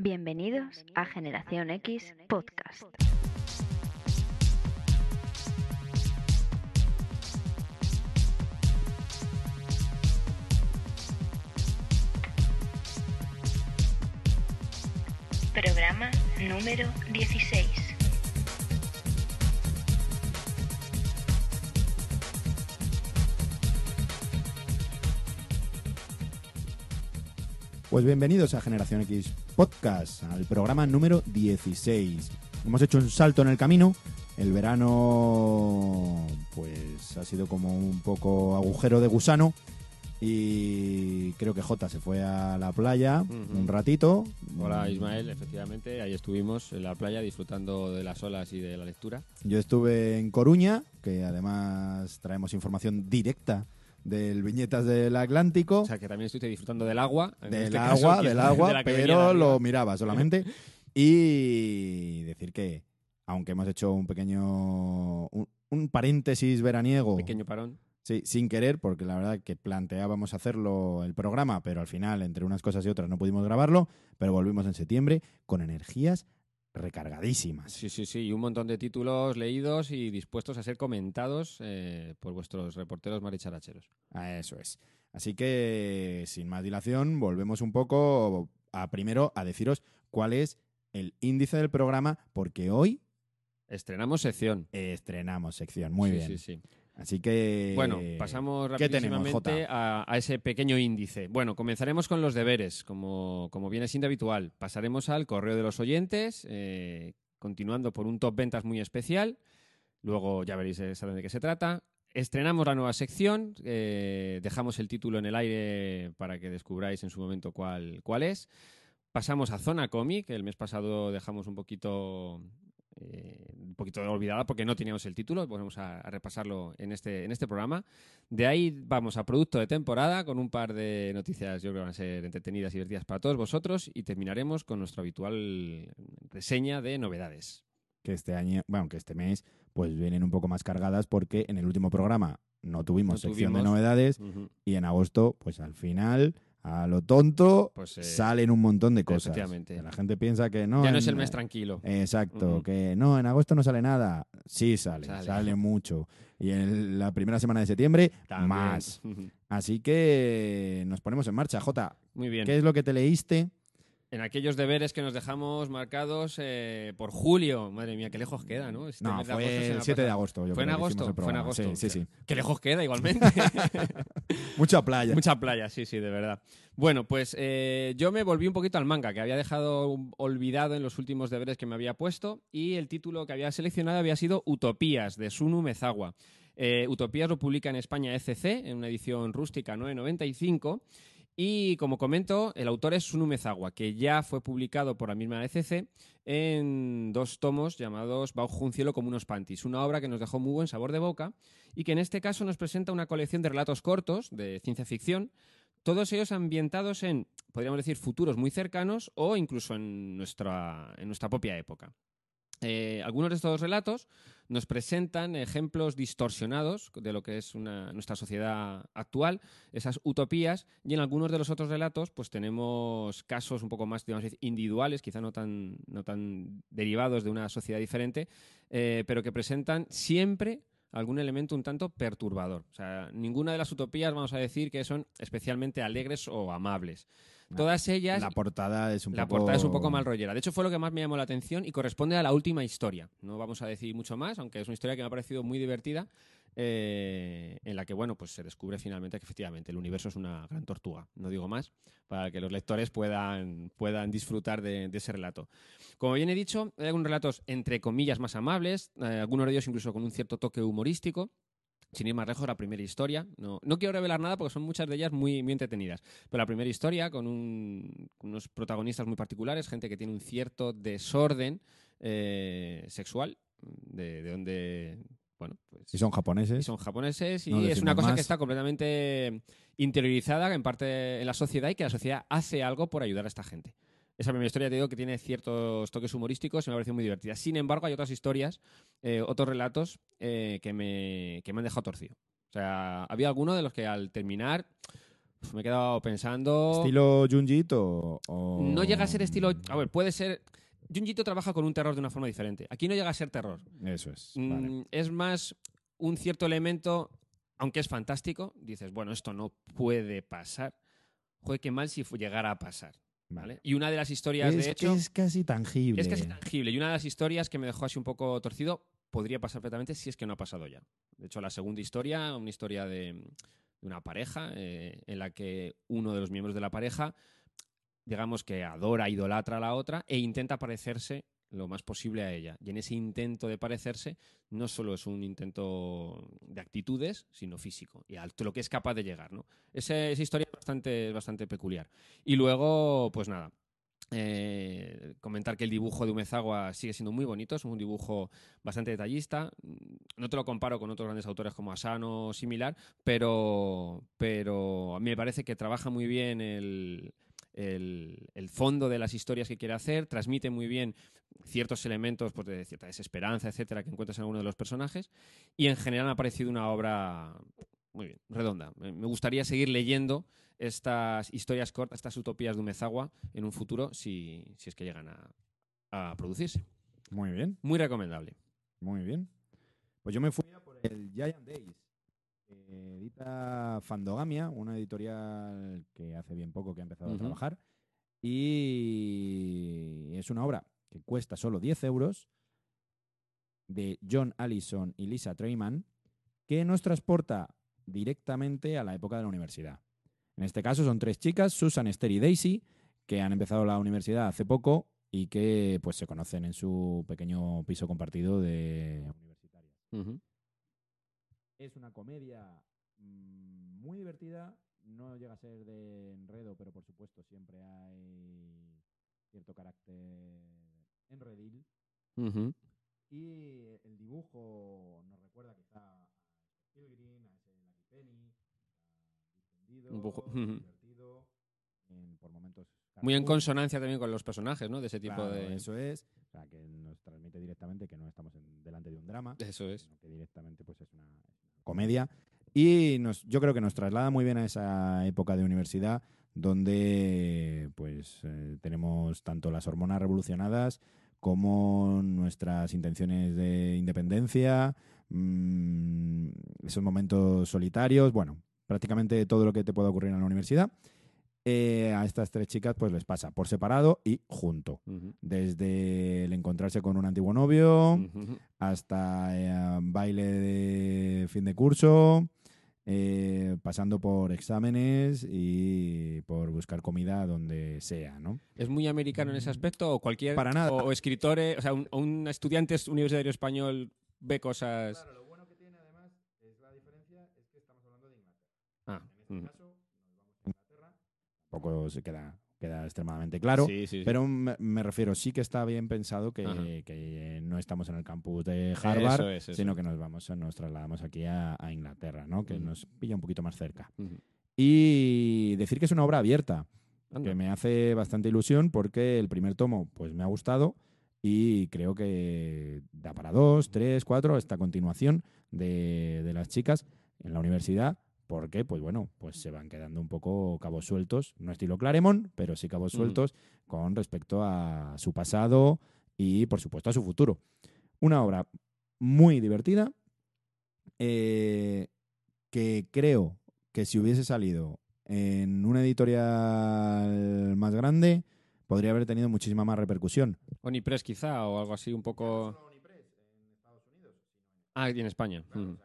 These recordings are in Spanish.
Bienvenidos a Generación X Podcast. Programa número 16. Pues bienvenidos a Generación X Podcast, al programa número 16. Hemos hecho un salto en el camino. El verano, pues, ha sido como un poco agujero de gusano. Y creo que Jota se fue a la playa un ratito. Hola Ismael, efectivamente, ahí estuvimos en la playa disfrutando de las olas y de la lectura. Yo estuve en Coruña, que además traemos información directa del Viñetas del Atlántico. O sea que también estuviste disfrutando del agua. en del este agua, del de agua, de pero lo miraba solamente. y decir que, aunque hemos hecho un pequeño. un, un paréntesis veraniego. Pequeño parón. Sí, sin querer, porque la verdad que planteábamos hacerlo el programa, pero al final, entre unas cosas y otras, no pudimos grabarlo. Pero volvimos en septiembre con energías recargadísimas. Sí, sí, sí, y un montón de títulos leídos y dispuestos a ser comentados eh, por vuestros reporteros maricharacheros. Eso es. Así que, sin más dilación, volvemos un poco a primero a deciros cuál es el índice del programa, porque hoy Estrenamos sección. estrenamos sección. Muy Sí, bien. Sí, sí. Así que. Bueno, pasamos ¿qué tenemos, rapidísimamente Jota? a, a ese pequeño índice. Bueno, comenzaremos con los deberes, como, como viene siendo habitual. Pasaremos al correo de los oyentes, eh, continuando por un top ventas muy especial. Luego ya veréis exactamente de qué se trata. Estrenamos la nueva sección, eh, dejamos el título en el aire para que descubráis en su momento cuál, cuál es. Pasamos a Zona Comic, el mes pasado dejamos un poquito eh, un poquito olvidada porque no teníamos el título, volvemos a, a repasarlo en este, en este programa. De ahí vamos a producto de temporada con un par de noticias, yo creo que van a ser entretenidas y divertidas para todos vosotros y terminaremos con nuestra habitual reseña de novedades. Que este año, bueno, que este mes, pues vienen un poco más cargadas porque en el último programa no tuvimos No sección de novedades y en agosto, pues al final, a lo tonto, Pues, eh, salen un montón de cosas. efectivamente. La gente piensa que no. ya no en- es el mes tranquilo. Exacto, que no, en agosto no sale nada. Sí sale, sale, Sale. mucho. Y en la primera semana de septiembre, También. más. Así que nos ponemos en marcha. Jota, Muy bien. ¿qué es lo que te leíste? En aquellos deberes que nos dejamos marcados eh, por julio. Madre mía, qué lejos queda, ¿no? Este No, fue el ha 7 de agosto. yo ¿Fue en agosto? Fue en agosto. Sí, sí, sí. Qué lejos queda igualmente. Mucha playa. Mucha playa, sí, sí, de verdad. Bueno, pues eh, yo me volví un poquito al manga, que había dejado olvidado en los últimos deberes que me había puesto, y el título que había seleccionado había sido Utopías, de Sunu Mezawa. Eh, Utopías lo publica en España ECC, en una edición rústica 995, y como comento, el autor es Sunu Mezawa, que ya fue publicado por la misma ECC en dos tomos llamados Bajo un cielo como unos panties, una obra que nos dejó muy buen sabor de boca y que en este caso nos presenta una colección de relatos cortos de ciencia ficción, todos ellos ambientados en, podríamos decir, futuros muy cercanos o incluso en nuestra, en nuestra propia época. Eh, algunos de estos relatos nos presentan ejemplos distorsionados de lo que es nuestra sociedad actual, esas utopías, y en algunos de los otros relatos pues tenemos casos un poco más digamos, individuales, quizá no tan, no tan derivados de una sociedad diferente, eh, pero que presentan siempre algún elemento un tanto perturbador. O sea, ninguna de las utopías vamos a decir que son especialmente alegres o amables. Todas ellas La portada es un la poco. portada es un poco mal rollera. De hecho, fue lo que más me llamó la atención y corresponde a la última historia. No vamos a decir mucho más, aunque es una historia que me ha parecido muy divertida, eh, en la que, bueno, pues se descubre finalmente que efectivamente el universo es una gran tortuga. No digo más, para que los lectores puedan, puedan disfrutar de, de ese relato. Como bien he dicho, hay algunos relatos entre comillas más amables, eh, algunos de ellos incluso con un cierto toque humorístico. Sin ir más lejos, la primera historia. No, no quiero revelar nada porque son muchas de ellas muy, muy entretenidas. Pero la primera historia, con, un- con unos protagonistas muy particulares, gente que tiene un cierto desorden eh, sexual, de, de donde, bueno, pues... Y son japoneses. y son japoneses y No es una cosa más. que está completamente interiorizada en parte en la sociedad y que la sociedad hace algo por ayudar a esta gente. Esa primera historia te digo que tiene ciertos toques humorísticos y me ha parecido muy divertida. Sin embargo, hay otras historias, eh, otros relatos eh, que, me, que me han dejado torcido. O sea, había alguno de los que al terminar Me he quedado pensando. ¿Estilo Junjito o...? No llega a ser estilo. A ver, puede ser. Junjito trabaja con un terror de una forma diferente. Aquí no llega a ser terror. Eso es. Mm, vale. Es más un cierto elemento, aunque es fantástico, dices, bueno, esto no puede pasar. Joder, qué mal si llegara a pasar. ¿Vale? Y una de las historias, Es de que hecho, es casi tangible. es casi tangible. Y una de las historias que me dejó así un poco torcido podría pasar perfectamente si es que no ha pasado ya. De hecho, la segunda historia, una historia de, de una pareja eh, en la que uno de los miembros de la pareja, digamos que adora, idolatra a la otra e intenta parecerse lo más posible a ella. Y en ese intento de parecerse, no solo es un intento de actitudes, sino físico, y a lo que es capaz de llegar. ¿no? Esa historia es bastante, bastante peculiar. Y luego, pues nada, eh, comentar que el dibujo de Umezawa sigue siendo muy bonito, es un dibujo bastante detallista. No te lo comparo con otros grandes autores como Asano o similar, pero, pero a mí me parece que trabaja muy bien el, el- el fondo de las historias que quiere hacer, transmite muy bien ciertos elementos pues, de cierta desesperanza, etcétera, que encuentras en alguno de los personajes. Y en general me ha parecido una obra muy bien, redonda. Me gustaría seguir leyendo estas historias cortas, estas utopías de Umezawa en un futuro, si, si es que llegan a, a producirse. Muy bien, Muy recomendable. muy bien. Pues yo me fui a por el Giant Days. Que edita Fandogamia, una editorial que hace bien poco que ha empezado a trabajar. Y es una obra que cuesta solo 10 euros de John Allison y Lisa Treyman, que nos transporta directamente a la época de la universidad. En este caso son tres chicas, Susan, Esther y Daisy, que han empezado la universidad hace poco y que pues se conocen en su pequeño piso compartido de universitaria. Ujú. Es una comedia mm, muy divertida, no llega a ser de enredo, pero por supuesto siempre hay cierto carácter enredil. Ujú. Y el dibujo nos recuerda quizá a Pilgrim, a ese Lucky Penny, distendido, poco- divertido, en- por momentos Muy en consonancia también con los personajes, ¿no? De ese tipo Claro, de. Eso es, o sea, que nos transmite directamente que no estamos en- delante de un drama, Eso es. sino que directamente pues es una comedia. Y nos, yo creo que nos traslada muy bien a esa época de universidad donde pues eh, tenemos tanto las hormonas revolucionadas como nuestras intenciones de independencia, mm, esos momentos solitarios, bueno, prácticamente todo lo que te pueda ocurrir en la universidad. Eh, a estas tres chicas pues les pasa por separado y junto. Desde el encontrarse con un antiguo novio hasta eh, baile de fin de curso, eh, pasando por exámenes y por buscar comida donde sea, ¿no? ¿Es muy americano en ese aspecto? ¿O cualquier. Para nada. O, o escritores. O sea, un, un estudiante universitario español ve cosas bueno que tiene además es la diferencia es que estamos hablando de Inglaterra. Ah, ujú. caso, nos vamos a Inglaterra. Tampoco se queda, queda extremadamente claro. Sí, sí, sí. Pero me, me refiero, sí que está bien pensado que, no estamos en el campus de Harvard, Eso es, eso sino es. que nos vamos, nos trasladamos aquí a, a Inglaterra, ¿no? Que nos pilla un poquito más cerca. Y decir que es una obra abierta, Anda. que me hace bastante ilusión porque el primer tomo pues me ha gustado y creo que da para dos, tres, cuatro, esta continuación de, de las chicas en la universidad porque pues bueno, pues se van quedando un poco cabos sueltos, no estilo Claremont, pero sí cabos Ujú. sueltos con respecto a su pasado y por supuesto a su futuro. Una obra muy divertida eh, que creo que si hubiese salido en una editorial más grande podría haber tenido muchísima más repercusión. Onipress quizá o algo así un poco. Ah, y en España. Ujú.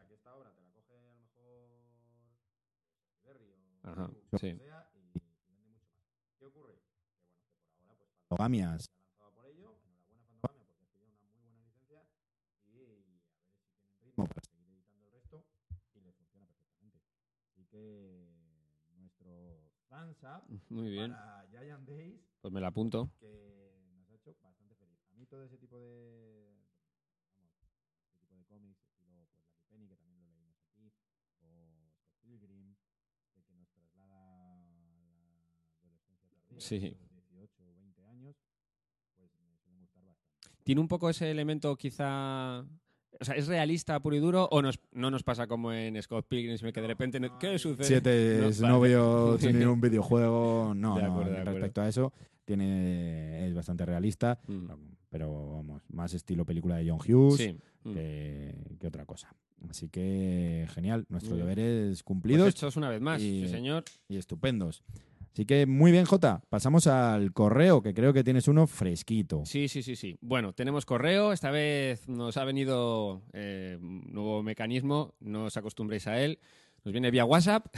Ajá, sí. Fandogamias. ritmo para seguir editando el resto y les funciona perfectamente. Así que nuestro up Muy bien. para Giant Days Pues me la apunto. que nos ha hecho bastante feliz. A mí todo ese tipo de 17, sí. 18 o 20 años, pues me suelen gustar bastante. ¿Tiene un poco ese elemento quizá o sea, ¿es realista puro y duro o nos, no nos pasa como en Scott Pilgrim que de repente... No, ¿Qué sucede? Siete no, es novio un videojuego. No, de acuerdo, de respecto a eso, tiene, es bastante realista, mm. pero vamos, más estilo película de John Hughes sí. Mm. que, mm. que, otra cosa. Así que genial, nuestro deber es cumplido. Pues hechos una vez más, y, sí señor. Y estupendos. Así que muy bien, Jota. Pasamos al correo, que creo que tienes uno fresquito. Sí, sí, sí, sí. Bueno, tenemos correo. Esta vez nos ha venido eh, un nuevo mecanismo. No os acostumbréis a él. Nos viene vía WhatsApp.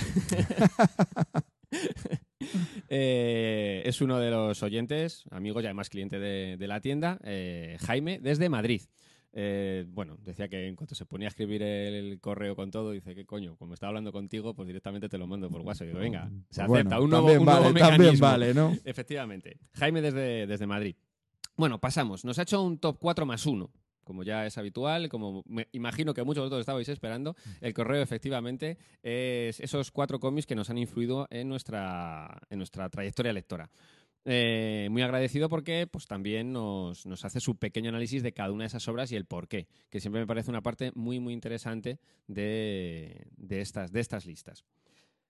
Eh, es uno de los oyentes, amigos y además cliente de, de la tienda, eh, Jaime, desde Madrid. Eh, bueno, decía que en cuanto se ponía a escribir el, correo con todo, dice que coño, como estaba hablando contigo, pues directamente te lo mando por WhatsApp. Y digo, venga, se Pues acepta bueno, un nuevo, también un vale, nuevo también mecanismo. vale, ¿no? Efectivamente. Jaime desde, desde Madrid. Bueno, pasamos. Nos ha hecho un top 4 más 1. Como ya es habitual, como me imagino que muchos de vosotros estabais esperando, el correo efectivamente es esos cuatro cómics que nos han influido en nuestra, en nuestra trayectoria lectora. Eh, muy agradecido porque pues, también nos, nos hace su pequeño análisis de cada una de esas obras y el por qué, que siempre me parece una parte muy, muy interesante de, de estas, de estas listas.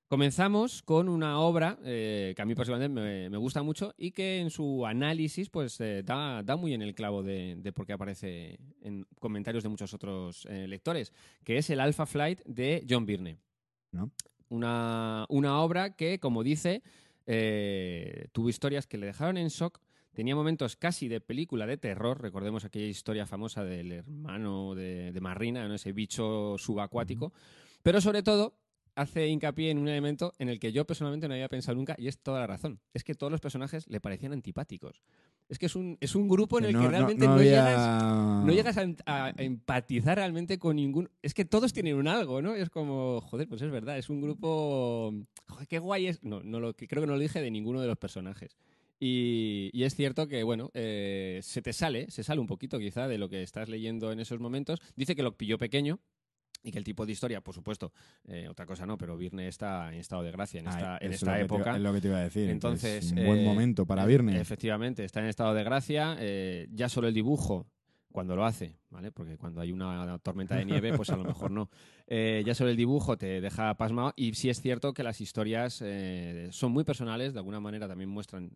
Comenzamos con una obra eh, que a mí personalmente me, me gusta mucho y que en su análisis pues eh, da, da muy en el clavo de, de por qué aparece en comentarios de muchos otros lectores, que es el Alpha Flight de John Byrne. ¿No? Una, una obra que, como dice, eh, tuvo historias que le dejaron en shock. Tenía momentos casi de película de terror. Recordemos aquella historia famosa del hermano de, de Marrina, ¿no? ese bicho subacuático. Pero sobre todo hace hincapié en un elemento en el que yo personalmente no había pensado nunca y es toda la razón. Es que todos los personajes le parecían antipáticos. Es que es un, es un grupo en el no, que realmente no no, había- llegas, no llegas a, a- a empatizar realmente con ningún... Es que todos tienen un algo, ¿no? Es como, joder, pues es verdad, es un grupo... Joder, qué guay es... No, no lo, creo que no lo dije de ninguno de los personajes. Y, y es cierto que, bueno, eh, se te sale, se sale un poquito quizá de lo que estás leyendo en esos momentos. Dice que lo pilló pequeño y que el tipo de historia, por supuesto, eh, otra cosa no, pero Virne está en estado de gracia en Ah, esta, en te época. es lo que te iba a decir. Entonces, es un buen eh, momento para Virne. Efectivamente, está en estado de gracia. eh, ya solo el dibujo, cuando lo hace, ¿vale? Porque cuando hay una tormenta de nieve, pues a lo mejor no. Ya solo el dibujo te deja pasmado. Y sí es cierto que las historias son muy personales, de alguna manera también muestran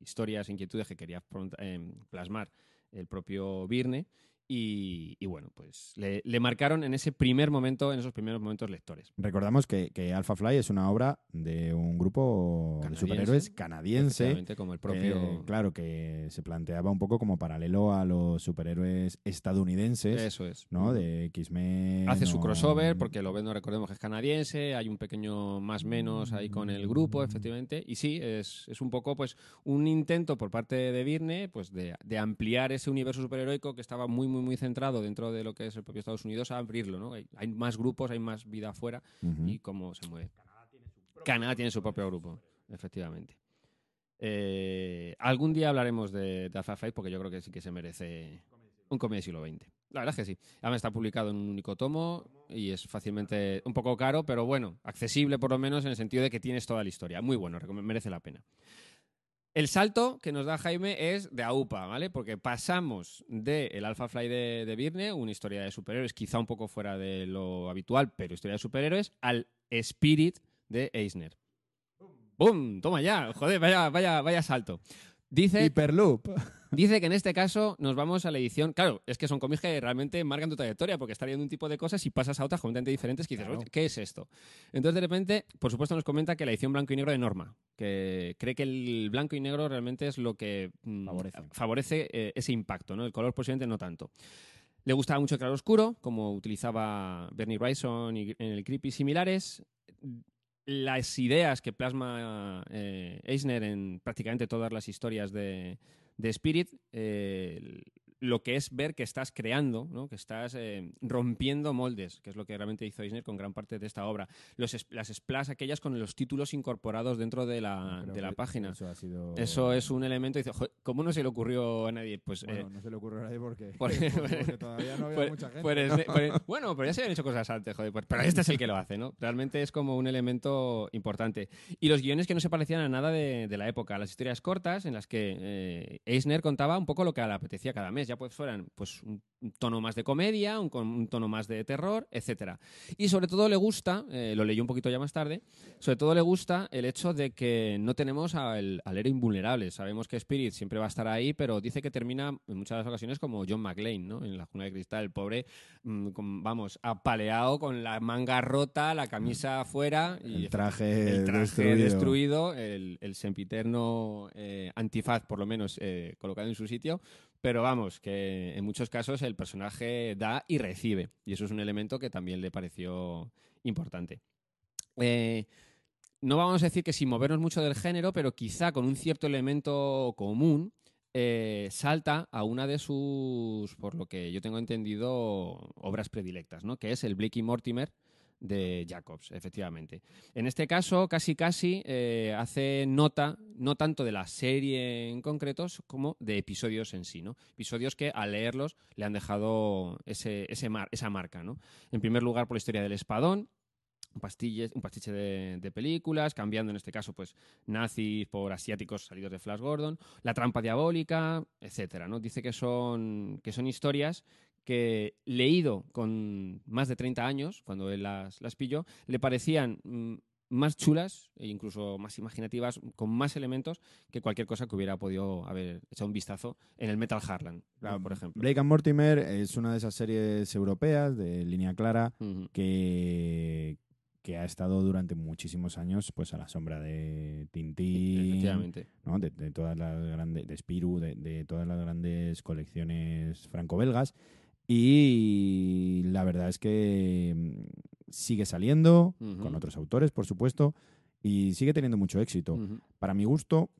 historias, inquietudes que quería eh, plasmar el propio Virne. Y, y bueno, pues le, le marcaron en ese primer momento, en esos primeros momentos lectores. Recordamos que, que Alpha Fly es una obra de un grupo de superhéroes canadiense. Como el propio... eh, claro, que se planteaba un poco como paralelo a los superhéroes estadounidenses, Eso es. ¿no? De X-Men. Hace su crossover, porque lo no recordemos que es canadiense, hay un pequeño más menos ahí con el grupo, efectivamente. Y sí, es, es un poco pues un intento por parte de Virne pues de, de ampliar ese universo superheroico que estaba muy, muy, muy centrado dentro de lo que es el propio Estados Unidos a abrirlo, ¿no? Hay, hay más grupos, hay más vida afuera y cómo se mueve. Canadá tiene su propio grupo, efectivamente. Eh, algún día hablaremos de, de Alpha Flight porque yo creo que sí que se merece un cómic del siglo XX. La verdad es que sí. Además está publicado en un único tomo y es fácilmente un poco caro, pero bueno, accesible por lo menos en el sentido de que tienes toda la historia. Muy bueno, merece la pena. El salto que nos da Jaime es de AUPA, ¿vale? Porque pasamos de el Alpha Fly de, de Virne, una historia de superhéroes, quizá un poco fuera de lo habitual, pero historia de superhéroes, al Spirit de Eisner. ¡Bum! Toma ya, joder, vaya, vaya, vaya salto. Dice, Hyperloop. Dice que en este caso nos vamos a la edición. Claro, es que son cómics que realmente marcan tu trayectoria, porque estás leyendo un tipo de cosas y pasas a otras completamente diferentes que dices, Claro. "Oye, ¿qué es esto? Entonces, de repente, por supuesto, nos comenta que la edición blanco y negro de Norma, que cree que el blanco y negro realmente es lo que mm, Favorece. favorece, eh, ese impacto, ¿no? El color posiblemente no tanto. Le gustaba mucho el claro oscuro, como utilizaba Bernie Wrightson y en el Creepy similares. Las ideas que plasma eh, Eisner en prácticamente todas las historias de, de Spirit, eh, lo que es ver que estás creando, ¿no? que estás eh, rompiendo moldes, que es lo que realmente hizo Eisner con gran parte de esta obra. Los, las splash aquellas con los títulos incorporados dentro de la, de la página. Eso, ha sido... Eso es un elemento. Dice, "Joder, ¿cómo no se le ocurrió a nadie? Pues eh, Bueno, no se le ocurre a nadie porque, por- porque todavía no había mucha gente. eh, pues, bueno, pero ya se habían hecho cosas antes, joder. pues- pero este es el que lo hace, ¿no? Realmente es como un elemento importante. Y los guiones que no se parecían a nada de, de la época. Las historias cortas en las que eh, Eisner contaba un poco lo que le apetecía cada mes. Ya pues fueran pues un tono más de comedia, un, un tono más de terror, etcétera. Y sobre todo le gusta, eh, lo leí un poquito ya más tarde, sobre todo le gusta el hecho de que no tenemos al, al héroe invulnerable. Sabemos que Spirit siempre va a estar ahí, pero dice que termina en muchas de las ocasiones como John McClane, ¿no? En la jungla de cristal, el pobre, mm, con- vamos, apaleado con la manga rota, la camisa afuera y El traje, el traje destruido. destruido, el, el sempiterno eh, antifaz, por lo menos, eh, colocado en su sitio. Pero vamos, que en muchos casos el personaje da y recibe. Y eso es un elemento que también le pareció importante. Eh, no vamos a decir que sin movernos mucho del género, pero quizá con un cierto elemento común, eh, salta a una de sus, por lo que yo tengo entendido, obras predilectas, ¿no? que es el Blakey Mortimer de Jacobs, efectivamente. En este caso, casi casi eh, hace nota, no tanto de la serie en concretos, como de episodios en sí, ¿no? Episodios que al leerlos le han dejado ese, ese mar- esa marca, ¿no? En primer lugar, por la historia del espadón, un, pastilles- un pastiche de, de películas, cambiando en este caso pues nazis por asiáticos salidos de Flash Gordon, la trampa diabólica, etcétera, ¿no? Dice que son, que son historias que leído con más de 30 años, cuando él las, las pilló, le parecían mm, más chulas e incluso más imaginativas, con más elementos que cualquier cosa que hubiera podido haber echado un vistazo en el Metal Harlan, por ejemplo. Blake and Mortimer es una de esas series europeas de línea clara que, que ha estado durante muchísimos años pues a la sombra de Tintín. ¿no? de, de todas las grandes, de Spirou, de, de todas las grandes colecciones franco-belgas. Y la verdad es que mm, sigue saliendo con otros autores, por supuesto, y sigue teniendo mucho éxito. Para mi gusto,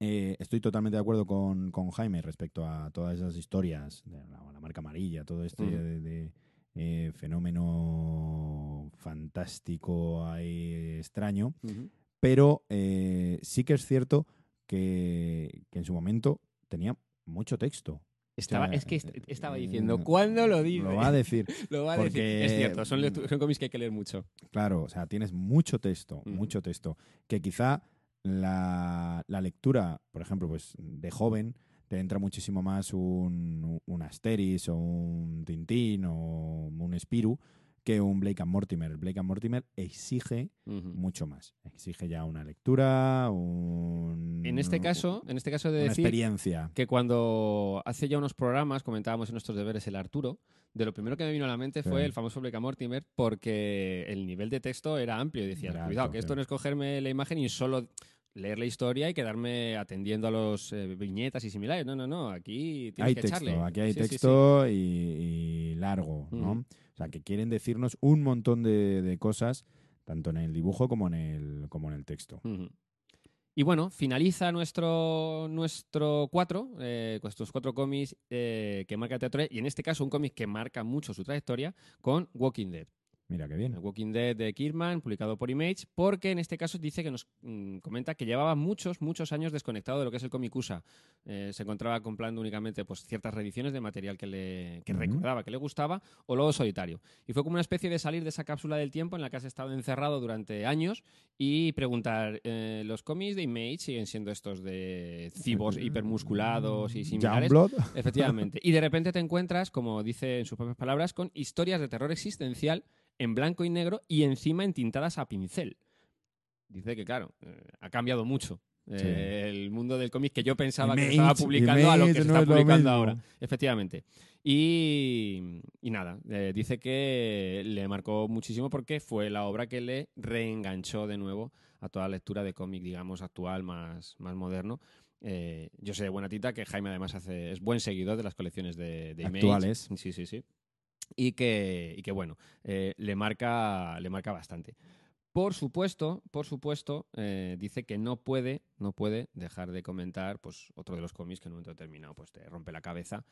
eh, estoy totalmente de acuerdo con, con Jaime respecto a todas esas historias, de la, la marca amarilla, todo este Ujú. de, de, eh, fenómeno fantástico ahí extraño, pero eh, sí que es cierto que, que en su momento tenía mucho texto. Estaba, es que est- estaba diciendo, ¿cuándo lo dice? Lo va a decir. Lo va a porque- decir. Es cierto, son, son cómics que hay que leer mucho. Claro, o sea, tienes mucho texto, Ujú. mucho texto, que quizá la, la lectura, por ejemplo, pues de joven, te entra muchísimo más un, un Asteris o un Tintín o un Spirou que un Blake and Mortimer. El Blake and Mortimer exige mucho más. Exige ya una lectura, un, En este caso, en este caso de una decir experiencia. que cuando hace ya unos programas comentábamos en nuestros deberes el Arturo, de lo primero que me vino a la mente fue el famoso Blake and Mortimer porque el nivel de texto era amplio y Era cuidado, que esto sí. no es cogerme la imagen y solo leer la historia y quedarme atendiendo a los eh, viñetas y similares. No, no, no, aquí tienes Hay que texto, echarle. aquí hay Sí, sí, sí. texto Y, y largo, ¿no? Sea, que quieren decirnos un montón de, de cosas, tanto en el dibujo como en el, como en el texto. Y bueno, finaliza nuestro nuestro cuatro, eh, estos cuatro cómics eh, que marca teatro, y en este caso un cómic que marca mucho su trayectoria, con Walking Dead. Mira qué bien. El Walking Dead de Kirkman, publicado por Image, porque en este caso dice que nos mm, comenta que llevaba muchos, muchos años desconectado de lo que es el cómic USA. Eh, se encontraba comprando únicamente pues, ciertas reediciones de material que le que recordaba, que le gustaba, o luego solitario. Y fue como una especie de salir de esa cápsula del tiempo en la que has estado encerrado durante años y preguntar, eh, ¿los cómics de Image siguen siendo estos de cibos hipermusculados y similares? Youngblood. Efectivamente. Y de repente te encuentras, como dice en sus propias palabras, con historias de terror existencial en blanco y negro y encima entintadas a pincel. Dice que, claro, eh, ha cambiado mucho. eh, Sí. el mundo del cómic que yo pensaba que estaba publicando a lo que se está es publicando ahora. Efectivamente. Y, y nada, eh, dice que le marcó muchísimo porque fue la obra que le reenganchó de nuevo a toda la lectura de cómic, digamos, actual, más, más moderno. Eh, yo sé de buena tita que Jaime además hace, es buen seguidor de las colecciones de, de Image. Actuales. Sí, sí, sí. Y que, y que bueno, eh, le, marca, le marca bastante. Por supuesto, por supuesto, eh, dice que no puede, no puede dejar de comentar pues, otro de los cómics que en un momento determinado pues, te rompe la cabeza.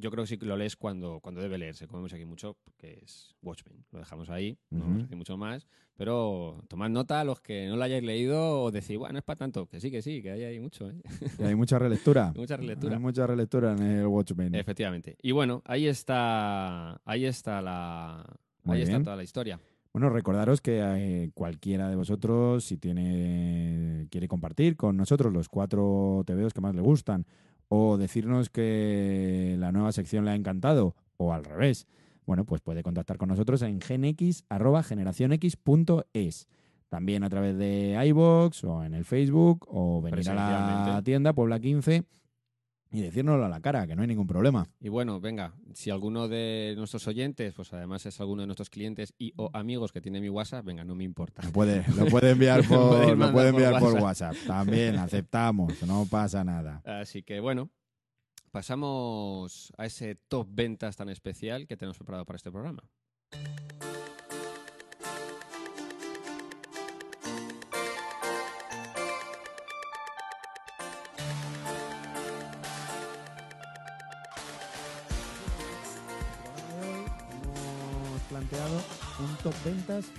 Yo creo que sí que lo lees cuando, cuando debe leerse, como vemos aquí mucho, que es Watchmen. Lo dejamos ahí, no vamos a Ujú. decir mucho más, pero tomad nota los que no lo hayáis leído o decir, bueno, no es para tanto, que sí, que sí, que hay ahí mucho. ¿eh? Y hay mucha relectura. Mucha relectura. Hay mucha relectura en el Watchmen. Efectivamente. Y bueno, ahí está, ahí está la, Muy ahí está toda la historia. Bueno, recordaros que eh, cualquiera de vosotros, si tiene quiere compartir con nosotros los cuatro TVOs que más le gustan o decirnos que la nueva sección le ha encantado o al revés, bueno, pues puede contactar con nosotros en genx@generacionx.es. También a través de iBox o en el Facebook o venir a la tienda Puebla 15 y decírnoslo a la cara, que no hay ningún problema. Y bueno, venga, si alguno de nuestros oyentes, pues además es alguno de nuestros clientes y o amigos que tiene mi WhatsApp, venga, no me importa. Lo puede, lo puede enviar por, lo puede enviar por WhatsApp. WhatsApp. También aceptamos, no pasa nada. Así que bueno, pasamos a ese top ventas tan especial que tenemos preparado para este programa. Top ventas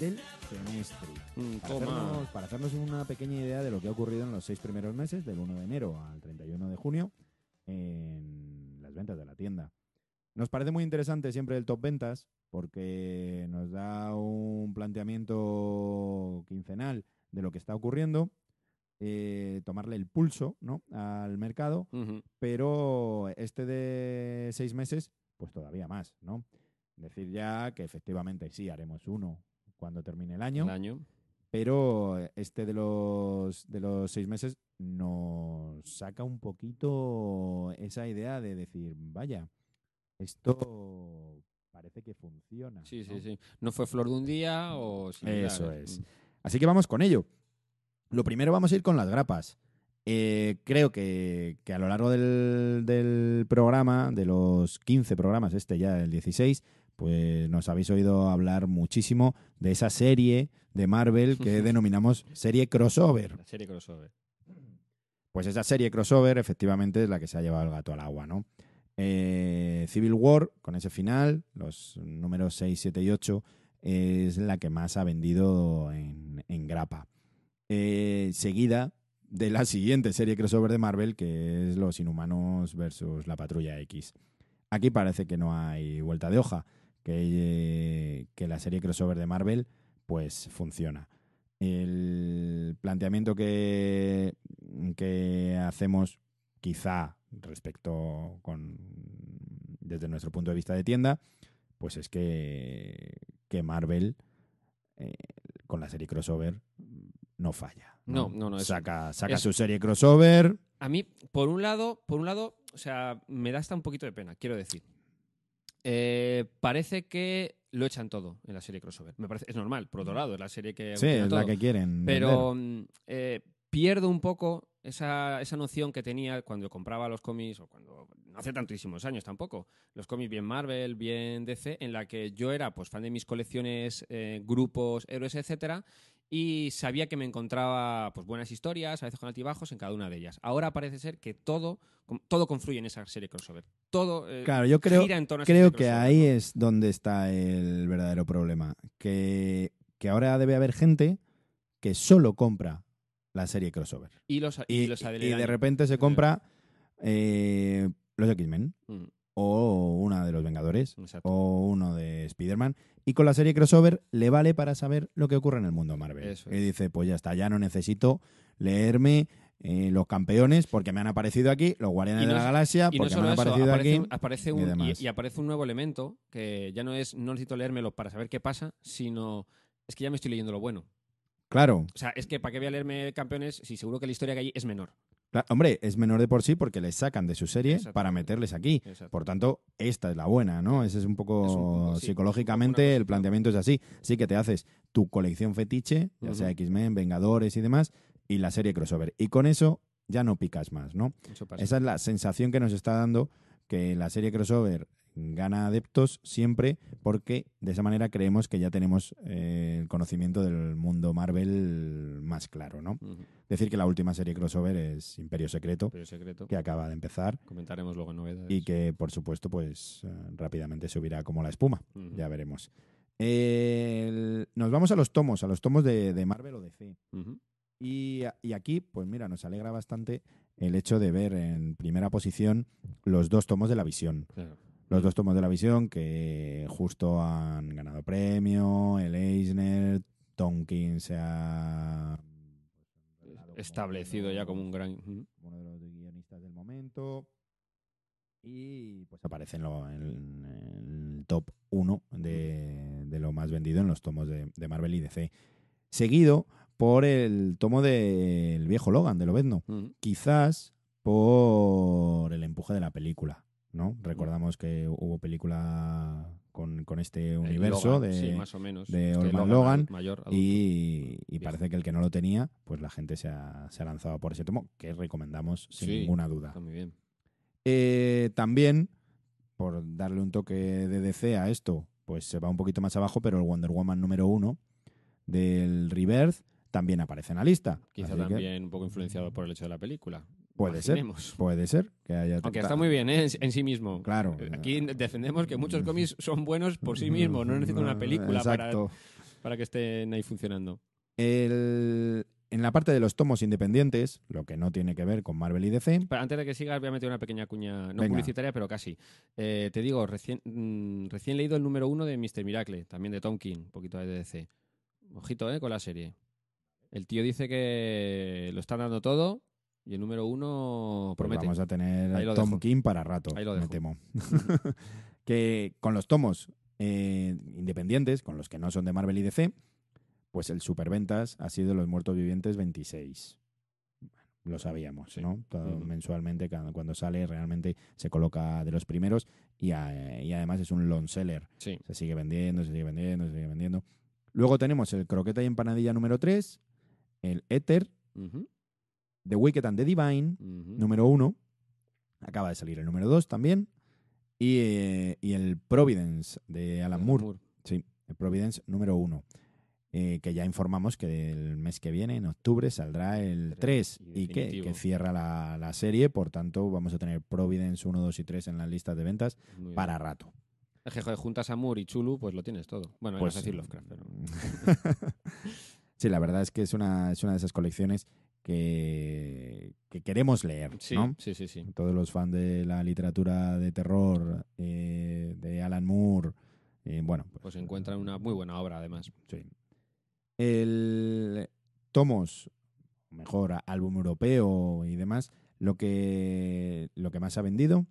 del semestre. Mm, Para hacernos, para hacernos una pequeña idea de lo que ha ocurrido en los seis primeros meses, del 1 de enero al 31 de junio, en las ventas de la tienda. Nos parece muy interesante siempre el top ventas porque nos da un planteamiento quincenal de lo que está ocurriendo, eh, tomarle el pulso ¿no? al mercado pero este de seis meses, pues todavía más, ¿no? Decir ya que efectivamente sí haremos uno cuando termine el año, El año. pero este de los de los seis meses nos saca un poquito esa idea de decir, vaya, esto parece que funciona. Sí, ¿no? sí, sí. No fue flor de un día o... similar, Eso ¿eh? es. Mm. Así que vamos con ello. Lo primero vamos a ir con las grapas. Eh, creo que, que a lo largo del, del programa, de los 15 programas, este ya el 16, pues nos habéis oído hablar muchísimo de esa serie de Marvel que denominamos serie crossover. La serie crossover. Pues esa serie crossover efectivamente es la que se ha llevado el gato al agua, ¿no? Eh, Civil War, con ese final, los números 6, 7 y 8, es la que más ha vendido en, en grapa. Eh, seguida de la siguiente serie crossover de Marvel, que es Los Inhumanos versus la Patrulla X. Aquí parece que no hay vuelta de hoja, que, que la serie crossover de Marvel pues funciona. El planteamiento que, que hacemos quizá respecto con desde nuestro punto de vista de tienda, pues es que, que Marvel eh, con la serie crossover no falla. No, no, no, Saca, saca es- su serie crossover. A mí, por un lado, por un lado, o sea, me da hasta un poquito de pena, quiero decir. Eh, parece que lo echan todo en la serie crossover. Me parece, es normal, por otro lado, es la serie que Sí, es la que quieren. Pero mm, eh, pierdo un poco esa, esa noción que tenía cuando compraba los cómics, o cuando, no hace tantísimos años tampoco, los cómics bien Marvel, bien DC, en la que yo era pues fan de mis colecciones, eh, grupos, héroes, etcétera, y sabía que me encontraba pues buenas historias, a veces con altibajos en cada una de ellas. Ahora parece ser que todo, todo confluye en esa serie crossover. Todo eh, Claro, yo creo, gira en torno a creo que ahí ¿no? es donde está el verdadero problema. Que, que ahora debe haber gente que solo compra la serie crossover. Y los, y, Y, los y de repente se compra eh, los X-Men Mm, o una de los Vengadores exacto. o uno de Spider-Man. Y con la serie crossover le vale para saber lo que ocurre en el mundo Marvel. Eso y dice, pues ya está, ya no necesito leerme eh, los campeones porque me han aparecido aquí, los Guardianes no de la Galaxia no porque me han eso, aparecido aparece, aquí. aparece un, y, y aparece un nuevo elemento que ya no es, no necesito leérmelo para saber qué pasa, sino es que ya me estoy leyendo lo bueno. Claro, O sea, es que ¿para qué voy a leerme campeones si seguro que la historia que hay es menor? Hombre, es menor de por sí porque les sacan de su serie para meterles aquí. Por tanto, esta es la buena, ¿no? Ese es un poco, Es un poco, sí, psicológicamente un poco el planteamiento es así. Sí que te haces tu colección fetiche, ya sea X-Men, Vengadores y demás, y la serie crossover. Y con eso ya no picas más, ¿no? Esa es la sensación que nos está dando que la serie crossover gana adeptos siempre porque de esa manera creemos que ya tenemos eh, el conocimiento del mundo Marvel más claro, ¿no? Decir que la última serie crossover es Imperio Secreto, que acaba de empezar Comentaremos luego novedades. y que, por supuesto, pues eh, rápidamente subirá como la espuma. Ya veremos. El- nos vamos a los tomos, a los tomos de, de Marvel o DC. Ujú. Y, y aquí, pues mira, nos alegra bastante el hecho de ver en primera posición los dos tomos de la visión. Claro. Los dos tomos de la visión que justo han ganado premio, el Eisner, Tonkin se ha... como Establecido ya como un gran... Uno de los guionistas del momento. Y pues aparece en, lo- en- en el top 1 de, de lo más vendido en los tomos de, de Marvel y DC. Seguido por el tomo del viejo Logan, de Lobezno. Ujú. Quizás por el empuje de la película, ¿no? Recordamos que hubo película con, con este universo Logan, de, sí, más o menos. de Este Old Man Logan mayor, y, parece que el que no lo tenía, pues la gente se ha, se ha lanzado por ese tomo, que recomendamos sin Sí. ninguna duda. Está muy bien. Eh, también, por darle un toque de DC a esto, pues se va un poquito más abajo, pero el Wonder Woman número uno del Rebirth también aparece en la lista. Quizá Así que también un poco influenciado por el hecho de la película. Puede ser. Puede ser que haya Aunque está muy bien, ¿eh? En, en sí mismo. Claro. Eh, Aquí defendemos que muchos cómics son buenos por sí mismos, no necesitan una película para, para que estén ahí funcionando. El- en la parte de los tomos independientes, lo que no tiene que ver con Marvel y DC, Pero antes de que sigas, voy a meter una pequeña cuña, no Venga. publicitaria, pero casi. Eh, te digo, recién, mm, recién leído el número uno de Mr. Miracle, también de Tom King, un poquito de DC. Ojito, ¿eh? Con la serie. El tío dice que lo están dando todo y el número uno pues promete. vamos a tener a Tom dejo. King para rato, Ahí lo me temo. que con los tomos eh, independientes, con los que no son de Marvel y DC, pues el superventas ha sido Los Muertos Vivientes 26. Bueno, lo sabíamos, Sí. ¿no? Todo mensualmente, cuando sale, realmente se coloca de los primeros y, a- y además es un long seller. Sí. Se sigue vendiendo, se sigue vendiendo, se sigue vendiendo. Luego tenemos el Croqueta y Empanadilla número 3, el Ether, Ujú, The Wicked and the Divine, número 1. Acaba de salir el número 2 también. Y, eh, y el Providence de Alan Moore. Sí, el Providence número 1. que ya informamos que el mes que viene, en octubre, saldrá el 3 Tres, y y que, que cierra la, la serie. Por tanto, vamos a tener Providence 1, 2 y 3 en las listas de ventas Muy bien. para rato. Es que, joder, juntas a Moore y Chulu, pues lo tienes todo. Bueno, Pues, pues, a decir Lovecraft, pero... sí, la verdad es que es una, es una de esas colecciones que, que queremos leer, Sí, ¿no? sí, sí, sí. Todos los fans de la literatura de terror, eh, de Alan Moore, eh, bueno, pues, Pues encuentran una muy buena obra, además. sí. El tomos, mejor álbum europeo y demás, lo que, lo que más ha vendido,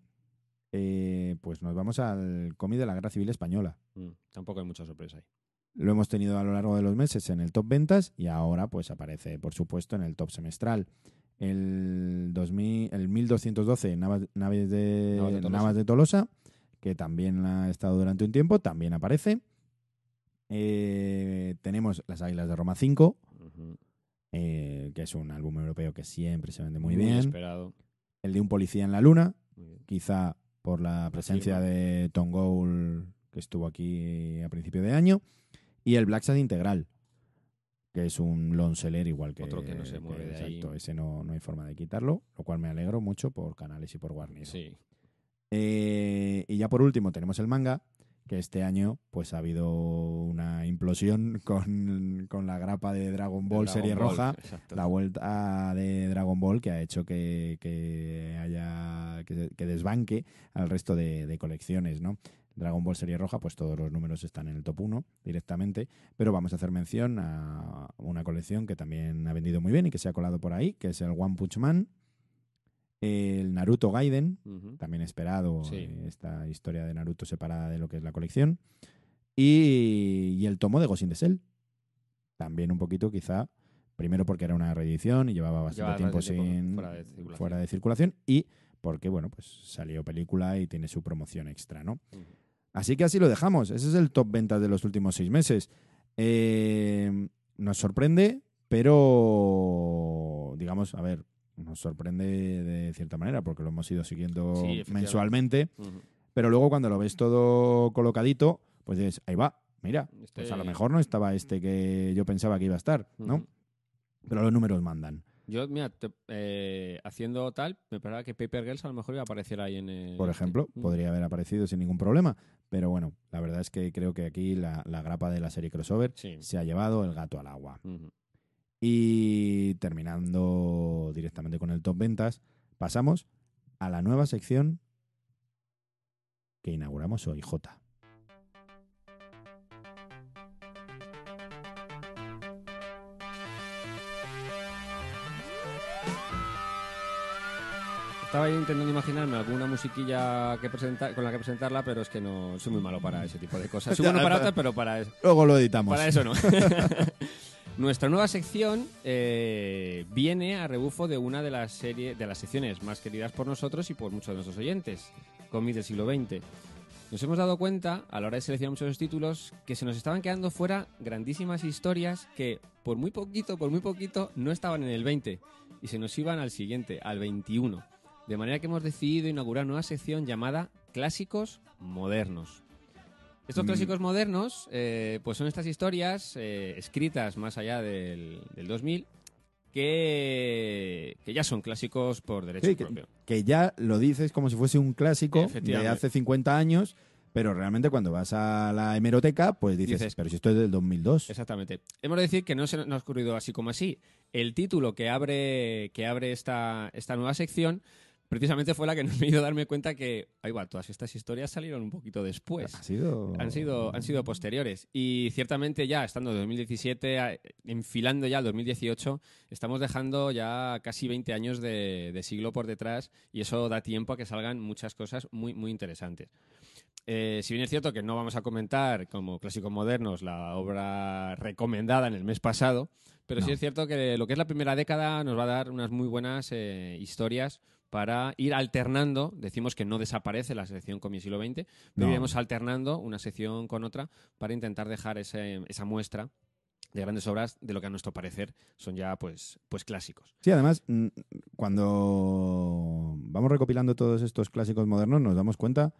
eh, pues nos vamos al cómic de la Guerra Civil Española. Mm, tampoco hay mucha sorpresa ahí. Lo hemos tenido a lo largo de los meses en el top ventas y ahora pues aparece, por supuesto, en el top semestral. El, 2000, el 1212, Navas, naves de, Navas de Tolosa. Navas de Tolosa, que también ha estado durante un tiempo, también aparece. Eh, tenemos Las Águilas de Roma 5, Ujú. eh, que es un álbum europeo que siempre se vende muy, bien. esperado. El de Un Policía en la Luna, quizá por la presencia de Tom Gould, que estuvo aquí a principio de año, y el Black Sad Integral, que es un long seller igual que... Otro que no se mueve de ahí. Exacto, ese no, no hay forma de quitarlo, lo cual me alegro mucho por Canales y por Warner. Sí. Eh, y ya por último tenemos el manga, que este año pues ha habido una implosión con, con la grapa de Dragon Ball Dragon serie Ball, roja exacto. la vuelta de Dragon Ball que ha hecho que, que haya que, que desbanque al resto de, de colecciones, ¿no? Dragon Ball Serie Roja, pues todos los números están en el top 1 directamente, pero vamos a hacer mención a una colección que también ha vendido muy bien y que se ha colado por ahí, que es el One Punch Man, el Naruto Gaiden, también esperado Sí. eh, esta historia de Naruto separada de lo que es la colección, y, y el tomo de Ghost in the Shell, también un poquito quizá, primero porque era una reedición y llevaba bastante Llevaba tiempo sin fuera de circulación. fuera de circulación y porque bueno pues salió película y tiene su promoción extra, ¿no? Así que así lo dejamos. Ese es el top ventas de los últimos seis meses. Eh, nos sorprende, pero digamos, a ver, nos sorprende de cierta manera porque lo hemos ido siguiendo Sí, mensualmente, pero luego cuando lo ves todo colocadito, pues dices, ahí va, mira, pues Este- a lo mejor no estaba este que yo pensaba que iba a estar, ¿no? Pero los números mandan. Yo, mira, te- eh, haciendo tal, me paraba que Paper Girls a lo mejor iba a aparecer ahí en el... por este. ejemplo, Mm. podría haber aparecido sin ningún problema. Pero bueno, la verdad es que creo que aquí la, la grapa de la serie crossover Sí. se ha llevado el gato al agua. Y terminando directamente con el top ventas, pasamos a la nueva sección que inauguramos hoy, J. estaba intentando imaginarme alguna musiquilla que presentar, con la que presentarla, pero es que no soy muy malo para ese tipo de cosas. Soy bueno para para- otras, pero para, es- Luego lo editamos. para eso no. Nuestra nueva sección eh, viene a rebufo de una de las series, de las secciones más queridas por nosotros y por muchos de nuestros oyentes, cómics del siglo XX. Nos hemos dado cuenta, a la hora de seleccionar muchos títulos, que se nos estaban quedando fuera grandísimas historias que, por muy poquito, por muy poquito, no estaban en el 20 y se nos iban al siguiente, al 21. De manera que hemos decidido inaugurar una nueva sección llamada Clásicos Modernos. Estos Mm. clásicos modernos, eh, pues son estas historias eh, escritas más allá del, del 2000 que, que ya son clásicos por derecho Sí, propio. que ya lo dices como si fuese un clásico de hace 50 años, pero realmente cuando vas a la hemeroteca, pues dices, Dices- pero si esto es del 2002. Exactamente. Hemos de decir que no se nos ha ocurrido así como así. El título que abre, que abre esta, esta nueva sección precisamente fue la que nos me hizo darme cuenta que, ahí va, todas estas historias salieron un poquito después. Ha sido... Han sido, han sido posteriores. Y ciertamente ya, estando en 2017, a- enfilando ya el 2018, estamos dejando ya casi 20 años de, de siglo por detrás y eso da tiempo a que salgan muchas cosas muy, muy interesantes. Eh, si bien es cierto que no vamos a comentar como clásicos modernos la obra recomendada en el mes pasado, pero sí es cierto que lo que es la primera década nos va a dar unas muy buenas eh, historias para ir alternando, decimos que no desaparece la sección con mi siglo XX, pero No. iremos alternando una sección con otra para intentar dejar ese- esa muestra de grandes obras de lo que a nuestro parecer son ya pues, pues clásicos. Sí, además, mm, cuando vamos recopilando todos estos clásicos modernos, nos damos cuenta,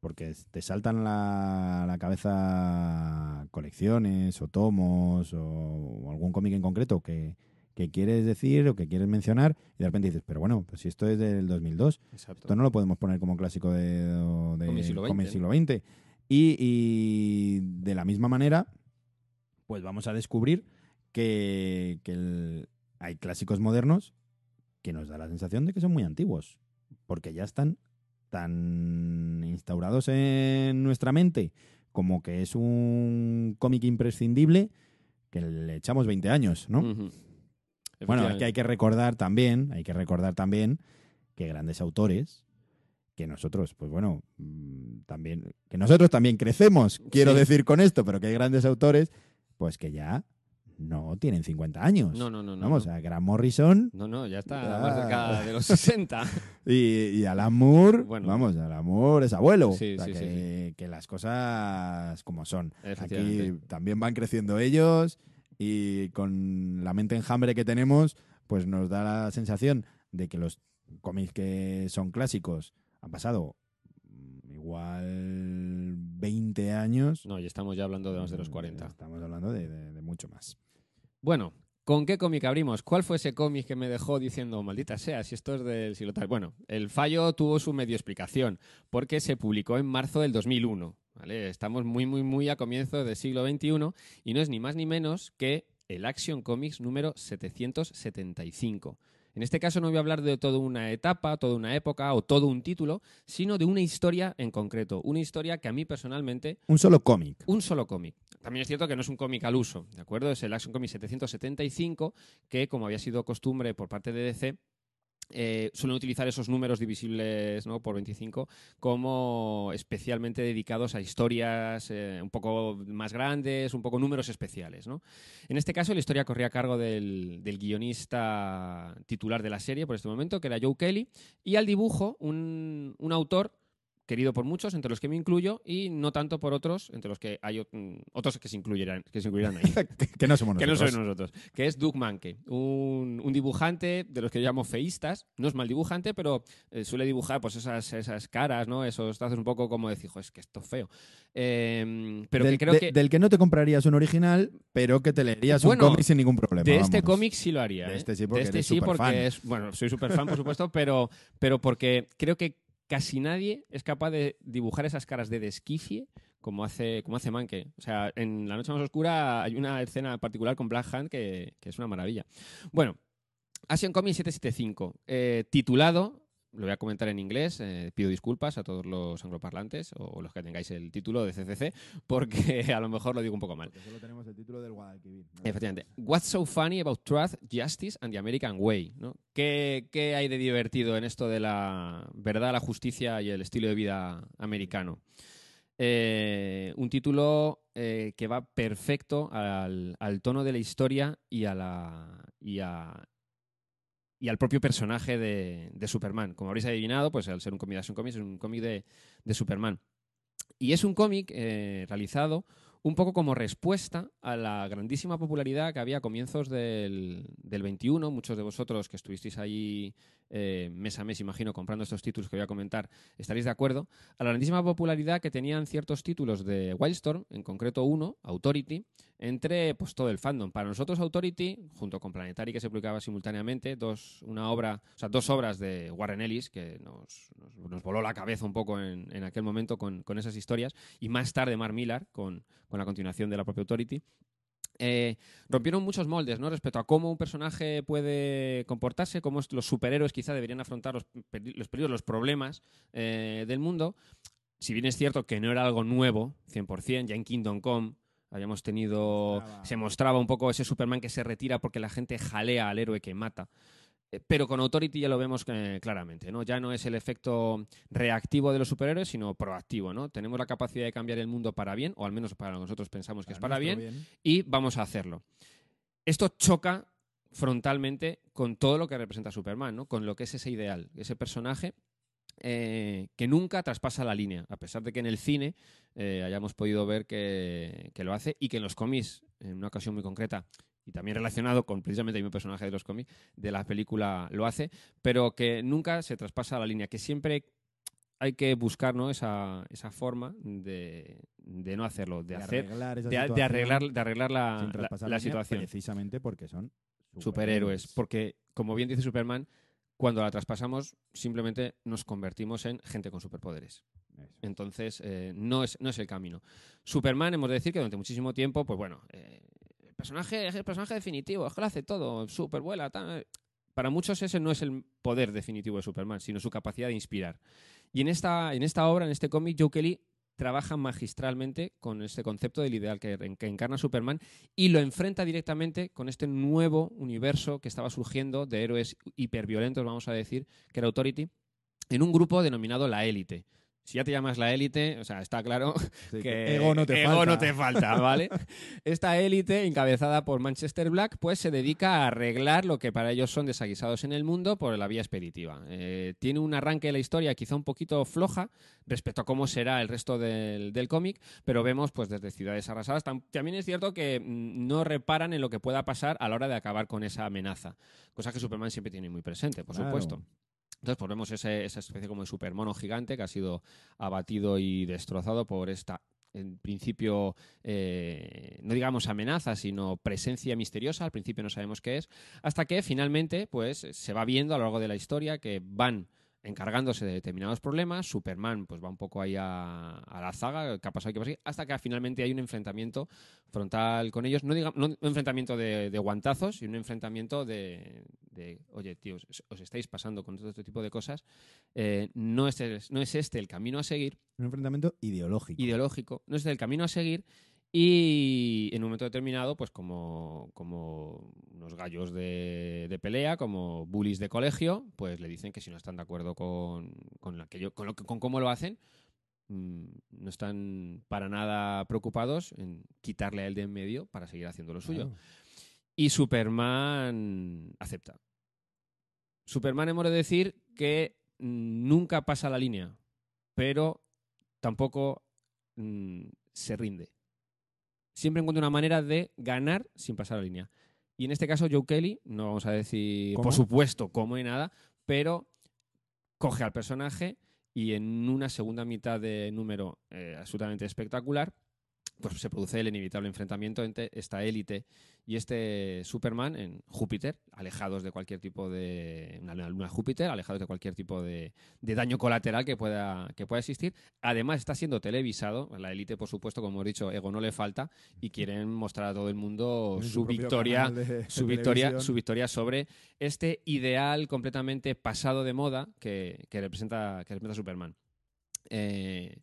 porque te saltan la, la cabeza colecciones o tomos o, o algún cómic en concreto que, que quieres decir o que quieres mencionar, y de repente dices, pero bueno, pues si esto es del 2002, Exacto. esto no lo podemos poner como clásico de, de Cómic siglo XX. Y, y de la misma manera, pues vamos a descubrir que, que el- hay clásicos modernos que nos da la sensación de que son muy antiguos, porque ya están tan instaurados en nuestra mente como que es un cómic imprescindible que le echamos 20 años, ¿no? Bueno, Efectivamente. aquí hay que recordar también, hay que recordar también que grandes autores, que nosotros, pues bueno, mm, también, que nosotros también crecemos, quiero Sí. decir con esto, pero que hay grandes autores, pues que ya no tienen 50 años. No, no, no. no, Vamos, no. a Grant Morrison No, no, ya está Ya. más cerca de los 60. y, y Alan Moore, Bueno. vamos, Alan Moore es abuelo. Sí, O sea, sí, sí, que, que las cosas como son. Aquí también van creciendo ellos y con la mente enjambre que tenemos, pues nos da la sensación de que los cómics que son clásicos han pasado mm, igual 20 años. No, y estamos ya hablando de más de los 40. Estamos hablando de, de- de mucho más. Bueno, ¿con qué cómic abrimos? ¿Cuál fue ese cómic que me dejó diciendo, maldita sea, si esto es del siglo tal? Bueno, el fallo tuvo su medio explicación, porque se publicó en marzo del 2001. ¿Vale? Estamos muy, muy, muy a comienzos del siglo XXI y no es ni más ni menos que el Action Comics número 775. En este caso no voy a hablar de toda una etapa, toda una época o todo un título, sino de una historia en concreto. Una historia que a mí personalmente Un solo cómic. un solo cómic. También es cierto que no es un cómic al uso, ¿de acuerdo? Es el Action Comic 775, que como había sido costumbre por parte de DC, eh, suelen utilizar esos números divisibles ¿no? por 25 como especialmente dedicados a historias eh, un poco más grandes, un poco números especiales. ¿no? En este caso, la historia corría a cargo del, guionista titular de la serie por este momento, que era Joe Kelly, y al dibujo un autor querido por muchos, entre los que me incluyo, y no tanto por otros, entre los que hay mm, otros que se incluirán, que se incluirán ahí. que, que no somos que no nosotros. soy nosotros, que es Doug Manke, un, un dibujante de los que yo llamo feístas, no es mal dibujante, pero eh, suele dibujar pues esas, esas caras, ¿no? Esos trazos un poco como decir, "Jo, es que esto es feo. Eh, pero del, que creo de- que del que no te comprarías un original, pero que te leerías Bueno, un cómic sin ningún problema. de este cómic sí lo haría. De ¿eh? este sí, porque este sí, porque es. Bueno, soy súper fan, por supuesto, pero, pero porque creo que casi nadie es capaz de dibujar esas caras de desquicie como hace, como hace Manke. O sea, en La Noche Más Oscura hay una escena particular con Black Hand que, es una maravilla. Bueno, Asian Comics 775, eh, titulado lo voy a comentar en inglés. eh, pido disculpas a todos los angloparlantes o los que tengáis el título de CCC, porque a lo mejor lo digo un poco mal. Porque solo tenemos el título del Guadalquivir. Efectivamente. What's so funny about truth, justice and the American way? ¿no? ¿Qué, qué hay de divertido en esto de la verdad, la justicia y el estilo de vida americano? Eh, un título eh, que va perfecto al, al tono de la historia y, a la, y, a- y al propio personaje de, de Superman. Como habréis adivinado, pues al ser un cómic, es un cómic, es un cómic de, de Superman. Y es un cómic eh, realizado un poco como respuesta a la grandísima popularidad que había a comienzos del, del 21. Muchos de vosotros que estuvisteis ahí eh, mes a mes, imagino, comprando estos títulos que voy a comentar, estaréis de acuerdo. A la grandísima popularidad que tenían ciertos títulos de Wildstorm, en concreto uno, Authority, entre pues, todo el fandom. Para nosotros, Authority, junto con Planetary, que se publicaba simultáneamente, dos, una obra, o sea, dos obras de Warren Ellis, que nos, nos- voló la cabeza un poco en, en aquel momento con, con esas historias, y más tarde Mark Millar, con, con la continuación de la propia Authority. eh, rompieron muchos moldes ¿no? respecto a cómo un personaje puede comportarse, cómo los superhéroes quizá deberían afrontar los, los peligros, los problemas eh, del mundo. Si bien es cierto que no era algo nuevo, 100%, ya en Kingdom Come habíamos tenido... Mostraba. Se mostraba un poco ese Superman que se retira porque la gente jalea al héroe que mata. Eh, Pero con Authority ya lo vemos eh, claramente, ¿no? Ya no es el efecto reactivo de los superhéroes, sino proactivo, ¿no? Tenemos la capacidad de cambiar el mundo para bien, o al menos para nosotros pensamos que es para nuestro bien, y vamos a hacerlo. Esto choca frontalmente con todo lo que representa Superman, ¿no? Con lo que es ese ideal, ese personaje eh, que nunca traspasa la línea, a pesar de que en el cine eh, hayamos podido ver que, que lo hace y que en los cómics, en una ocasión muy concreta, y también relacionado con precisamente mi personaje de los cómics, de la película lo hace, pero que nunca se traspasa la línea, que siempre hay que buscar ¿no? esa, esa forma de, de no hacerlo, de, hacer, arreglar de, de arreglar, de arreglar la, la- situación Precisamente porque son superhéroes. Porque, como bien dice Superman, cuando la traspasamos, simplemente nos convertimos en gente con superpoderes. Eso. Entonces, eh, no, es, no es el camino. Superman, hemos de decir que durante muchísimo tiempo, pues bueno, eh, el personaje es el personaje definitivo, es que lo hace todo, supervuela, tal. Para muchos ese no es el poder definitivo de Superman, sino su capacidad de inspirar. Y en esta, en esta obra, en este cómic, Joe Kelly trabaja magistralmente con este concepto del ideal que, encarna Superman y lo enfrenta directamente con este nuevo universo que estaba surgiendo de héroes hiperviolentos, vamos a decir, que era Authority, en un grupo denominado la élite. Si ya te llamas la élite, o sea, está claro Sí, que ego no te ego falta. no te falta, ¿vale? Esta élite, encabezada por Manchester Black, pues se dedica a arreglar lo que para ellos son desaguisados en el mundo por la vía expeditiva. Eh, tiene un arranque de la historia quizá un poquito floja respecto a cómo será el resto del, del cómic, pero vemos pues desde ciudades arrasadas. Tam- También es cierto que mm, no reparan en lo que pueda pasar a la hora de acabar con esa amenaza, cosa que Superman siempre tiene muy presente, por Claro. supuesto. Entonces, pues vemos ese- esa especie como de supermono gigante que ha sido abatido y destrozado por esta, en principio, eh, no digamos amenaza, sino presencia misteriosa. Al principio no sabemos qué es, hasta que finalmente, pues, se va viendo a lo largo de la historia que van encargándose de determinados problemas. Superman, pues, va un poco ahí a, a la zaga, qué ha pasado, qué pasa, hasta que finalmente hay un enfrentamiento frontal con ellos. No, digamos, no un enfrentamiento de, de guantazos, sino un enfrentamiento de, de, oye, tíos, os- os estáis pasando con todo este tipo de cosas. Eh, no, es, no es este el camino a seguir, Un enfrentamiento ideológico. ideológico, no es este el camino a seguir. Y en un momento determinado, pues como, como unos gallos de, de pelea, como bullies de colegio, pues le dicen que si no están de acuerdo con, con, aquello- con, lo que- con cómo lo hacen, mm, no están para nada preocupados en quitarle a él de en medio para seguir haciendo lo suyo. Claro. Y Superman acepta. Superman hemos de decir que nunca pasa la línea, pero tampoco mm, se rinde. Siempre encuentra una manera de ganar sin pasar la línea. Y en este caso, Joe Kelly, no vamos a decir, ¿Cómo? por supuesto, cómo y nada, pero coge al personaje y en una segunda mitad de número eh, absolutamente espectacular pues se produce el inevitable enfrentamiento entre esta élite y este Superman en Júpiter, alejados de cualquier tipo de. una luna Júpiter, alejados de cualquier tipo de, de, daño colateral que pueda, que pueda existir. Además, está siendo televisado. La élite, por supuesto, como hemos dicho, ego no le falta y quieren mostrar a todo el mundo su, su victoria, de, su, victoria su victoria sobre este ideal completamente pasado de moda que, que representa, que representa Superman. Eh,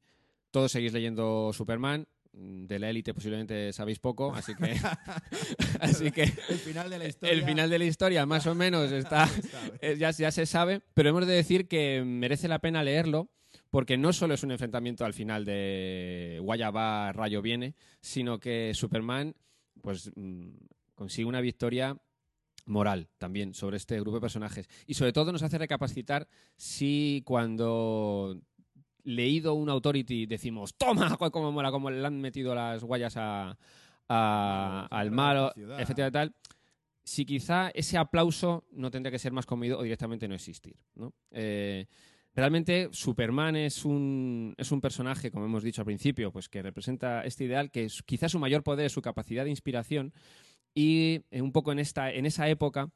todos seguís leyendo Superman, de la élite posiblemente sabéis poco, así que así que el final de la historia. el final de la historia más o menos está eh, ya, ya se sabe, pero hemos de decir que merece la pena leerlo porque no solo es un enfrentamiento al final de Guayaba Rayo viene, sino que Superman pues mm, consigue una victoria moral también sobre este grupo de personajes. Y sobre todo nos hace recapacitar si cuando leído un Authority decimos, toma, como mola, como le han metido las guayas a, al malo, efectivamente tal, si quizá ese aplauso no tendría que ser más comido o directamente no existir. ¿no? Eh, realmente Superman es un, es un personaje, como hemos dicho al principio, pues que representa este ideal, que es, quizás su mayor poder es su capacidad de inspiración y eh, un poco en, esta, en esa época,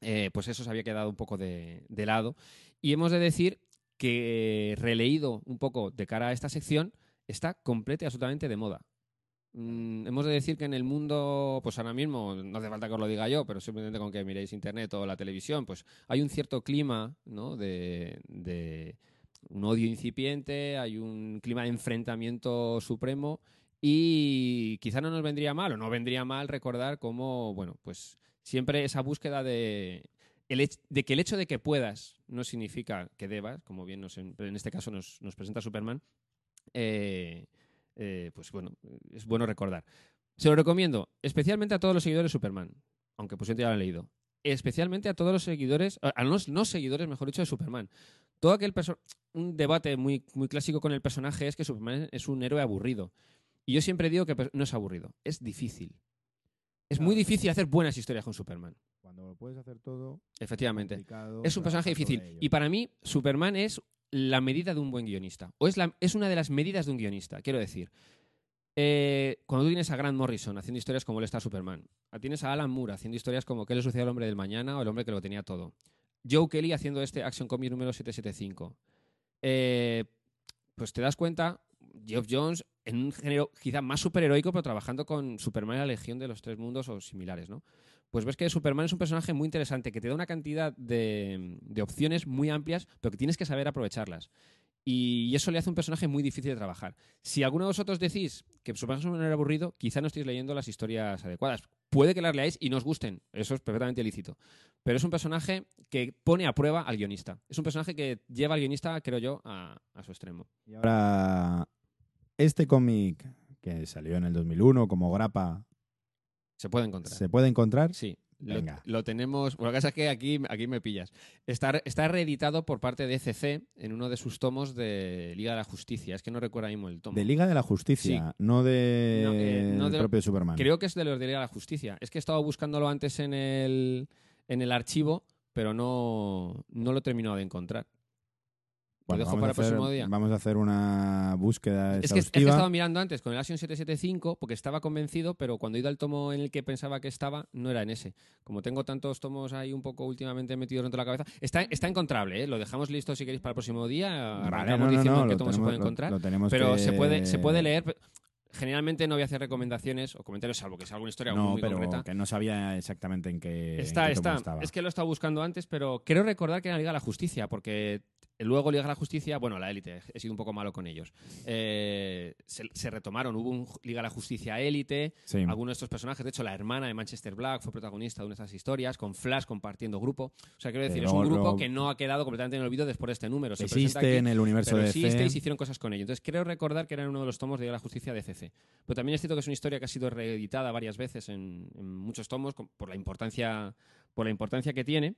eh, pues eso se había quedado un poco de, de lado. Y hemos de decir que releído un poco de cara a esta sección, está completa y absolutamente de moda. Mm, hemos de decir que en el mundo, pues ahora mismo, no hace falta que os lo diga yo, pero simplemente con que miréis internet o la televisión, pues hay un cierto clima ¿no? de, de un odio incipiente, hay un clima de enfrentamiento supremo y quizá no nos vendría mal o no vendría mal recordar cómo, bueno, pues siempre esa búsqueda de de que el hecho de que puedas no significa que debas, como bien nos, en, este caso nos, presenta Superman, eh, eh, pues bueno, es bueno recordar. Se lo recomiendo, especialmente a todos los seguidores de Superman, aunque pues ya lo han leído. Especialmente a todos los seguidores, a los no seguidores, mejor dicho, de Superman. Todo aquel un debate muy, muy clásico con el personaje es que Superman es un héroe aburrido. Y yo siempre digo que no es aburrido, es difícil. Es muy difícil hacer buenas historias con Superman. Cuando puedes hacer todo. Efectivamente. Es un personaje difícil. Y para mí, Superman es la medida de un buen guionista. O es, la, es una de las medidas de un guionista. Quiero decir, eh, cuando tú tienes a Grant Morrison haciendo historias como él está Superman, tienes a Alan Moore haciendo historias como ¿Qué le sucedió al hombre del mañana o el hombre que lo tenía todo? Joe Kelly haciendo este Action Comics número 775. Eh, pues te das cuenta, Geoff Jones en un género quizá más superheroico, pero trabajando con Superman y la Legión de los Tres Mundos o similares, ¿no? Pues ves que Superman es un personaje muy interesante, que te da una cantidad de, opciones muy amplias, pero que tienes que saber aprovecharlas. Y eso le hace un personaje muy difícil de trabajar. Si alguno de vosotros decís que Superman es un personaje aburrido, quizá no estéis leyendo las historias adecuadas. Puede que las leáis y no os gusten, eso es perfectamente lícito. Pero es un personaje que pone a prueba al guionista. Es un personaje que lleva al guionista, creo yo, a, a su extremo. Y ahora este cómic que salió en el 2001 como grapa. Se puede encontrar. ¿Se puede encontrar? Sí. Venga. Lo, tenemos. Bueno, lo que pasa es que aquí, aquí me pillas. Está, está reeditado por parte de ECC en uno de sus tomos de Liga de la Justicia. Es que no recuerdo mismo el tomo. De Liga de la Justicia, no de eh, propio Superman. Creo que es de los de Liga de la Justicia. Es que he estado buscándolo antes en el, en el archivo, pero no, no lo he terminado de encontrar. Bueno, dejo para el próximo día. Vamos a hacer una búsqueda es que, es que, he estado mirando antes con el Action 775 porque estaba convencido, pero cuando he ido al tomo en el que pensaba que estaba, no era en ese. Como tengo tantos tomos ahí un poco últimamente metidos dentro de la cabeza, está, está encontrable, ¿eh? lo dejamos listo si queréis para el próximo día. Vale, no, diciendo qué tomo se puede encontrar. pero se, puede, se puede leer generalmente no voy a hacer recomendaciones o comentarios, salvo que sea alguna historia no, muy, pero concreta. que no sabía exactamente en qué. Está, está. Es que lo he estado buscando antes, pero quiero recordar que era Liga de la Justicia, porque luego Liga de la Justicia, bueno, la élite, he sido un poco malo con ellos. Eh, se, retomaron, hubo un Liga de la Justicia élite, algunos de estos personajes, de hecho, la hermana de Manchester Black fue protagonista de una de estas historias, con Flash compartiendo grupo. O sea, quiero decir, es un grupo que no ha quedado completamente en el olvido después de este número. Se existe en el universo de existe y se hicieron cosas con ello. Entonces, creo recordar que era uno de los tomos de Liga de la Justicia de CC. Pero también es cierto que es una historia que ha sido reeditada varias veces en, muchos tomos por la importancia por la importancia que tiene.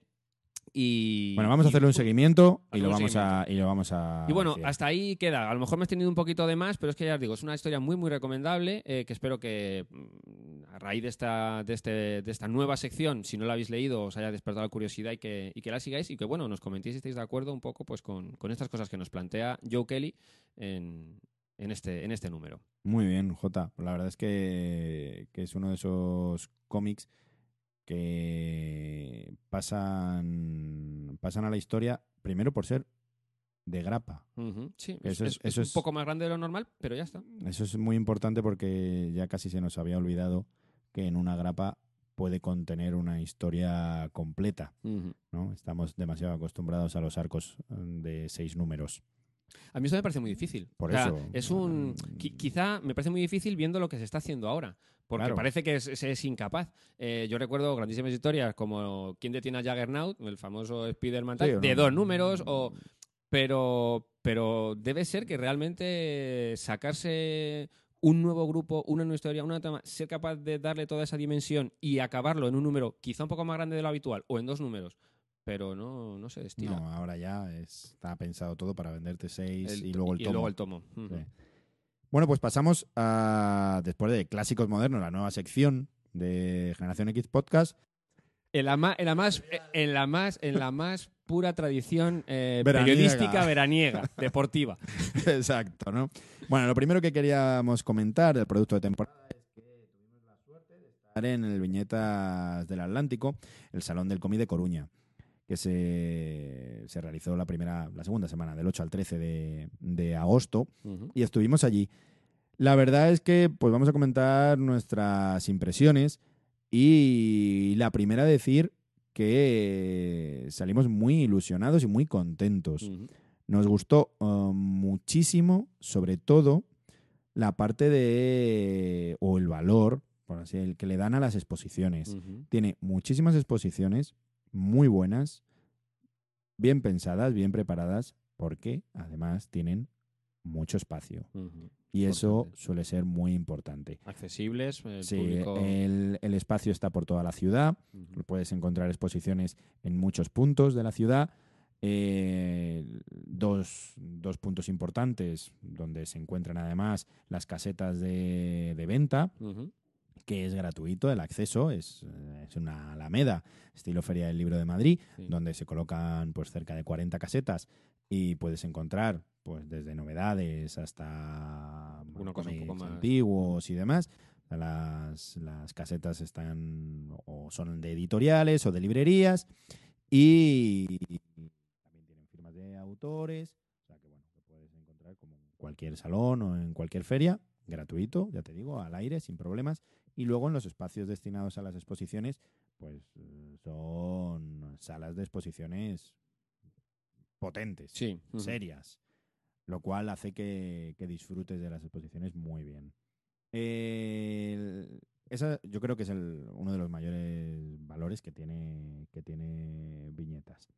Y, bueno, vamos a hacerle un seguimiento y lo, vamos a, y lo vamos a. Y bueno, hasta ahí queda. A lo mejor me he tenido un poquito de más, pero es que ya os digo, es una historia muy, muy recomendable. Eh, que espero que mm, a raíz de esta, de, este, de esta nueva sección, si no la habéis leído, os haya despertado la curiosidad y que, y que la sigáis. Y que bueno, nos comentéis si estáis de acuerdo un poco pues con, con estas cosas que nos plantea Joe Kelly en, en este, en este número. Muy bien, Jota. La verdad es que, que es uno de esos cómics que pasan, pasan a la historia primero por ser de grapa. Sí, Eso es, es- es eso un poco más grande de lo normal, pero ya está. Eso es muy importante porque ya casi se nos había olvidado que en una grapa puede contener una historia completa. ¿no? Estamos demasiado acostumbrados a los arcos mm, de seis números. A mí eso me parece muy difícil. Por O sea, eso, Es un. qui- quizá me parece muy difícil viendo lo que se está haciendo ahora. Porque Claro. parece que es- se es, incapaz. Eh, yo recuerdo grandísimas historias como ¿Quién detiene a Juggernaut? El famoso Spider-Man, tal, Sí, ¿o de no? dos números. O, pero, pero debe ser que realmente sacarse un nuevo grupo, una nueva historia, una trama, ser capaz de darle toda esa dimensión y acabarlo en un número quizá un poco más grande de lo habitual o en dos números, pero no, no se destila. No, ahora ya es- está pensado todo para venderte seis El- y luego el y tomo. luego el tomo. Sí. Bueno, pues pasamos a, después de Clásicos Modernos, la nueva sección de Generación X Podcast. En la más, en la más, en la más, en la más pura tradición eh, Veraniega. periodística veraniega, deportiva. Exacto, ¿no? Bueno, lo primero que queríamos comentar del producto de temporada es que tuvimos la suerte de estar en el Viñetas del Atlántico, el Salón del Comí de Coruña, que se, se realizó la primera, la segunda semana, del 8 al 13 de, de agosto, y estuvimos allí. La verdad es que pues vamos a comentar nuestras impresiones y la primera decir que salimos muy ilusionados y muy contentos. Nos gustó eh, muchísimo, sobre todo, la parte de. o el valor, por así el que le dan a las exposiciones. Tiene muchísimas exposiciones muy buenas, bien pensadas, bien preparadas, porque además tienen mucho espacio. Y eso suele ser muy importante. Accesibles, el Sí, público. el, el espacio está por toda la ciudad. Ujú. Puedes encontrar exposiciones en muchos puntos de la ciudad. Eh, dos, dos puntos importantes donde se encuentran además las casetas de, de venta. Que es gratuito el acceso, es, eh, es una alameda, estilo Feria del Libro de Madrid, Sí. donde se colocan pues cerca de 40 casetas y puedes encontrar pues desde novedades hasta cosa un poco más- antiguos y demás. Las, las casetas están o son de editoriales o de librerías y también tienen firmas de autores. O sea que bueno, lo puedes encontrar como en cualquier salón o en cualquier feria, gratuito, ya te digo, al aire, sin problemas. Y luego en los espacios destinados a las exposiciones, pues eh, son salas de exposiciones potentes, Sí. serias, lo cual hace que, que disfrutes de las exposiciones muy bien. El- esa yo creo que es el- uno de los mayores valores que tiene, que tiene Viñetas.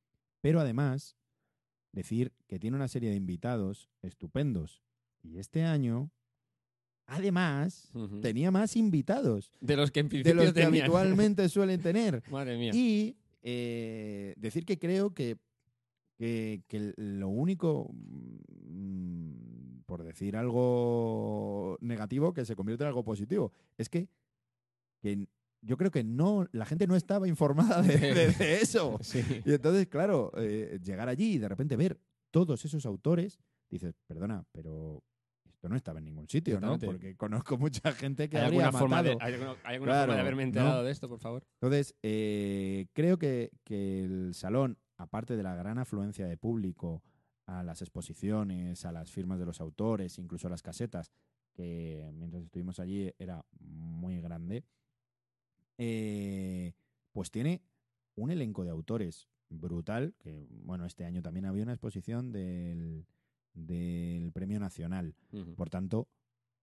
Pero además, decir que tiene una serie de invitados estupendos. Y este año, además, tenía más invitados De los que en de principio los que tenían. habitualmente suelen tener. Madre mía. Y eh, decir que creo que, que, que lo único, mm, por decir algo negativo, que se convierte en algo positivo, es que, que yo creo que no, la gente no estaba informada de, de- de eso. Sí. Y entonces, claro, eh, llegar allí y de repente ver todos esos autores, dices, perdona, pero esto no estaba en ningún sitio, ¿no? Porque conozco mucha gente que ¿Hay habría alguna, forma de, matado. hay alguna- hay alguna Claro, forma de haberme ¿no? enterado de esto, por favor? Entonces, eh, creo que, que el salón, aparte de la gran afluencia de público a las exposiciones, a las firmas de los autores, incluso a las casetas, que mientras estuvimos allí era muy grande, eh, pues tiene un elenco de autores brutal, que bueno, este año también había una exposición del, del Premio Nacional. Por tanto,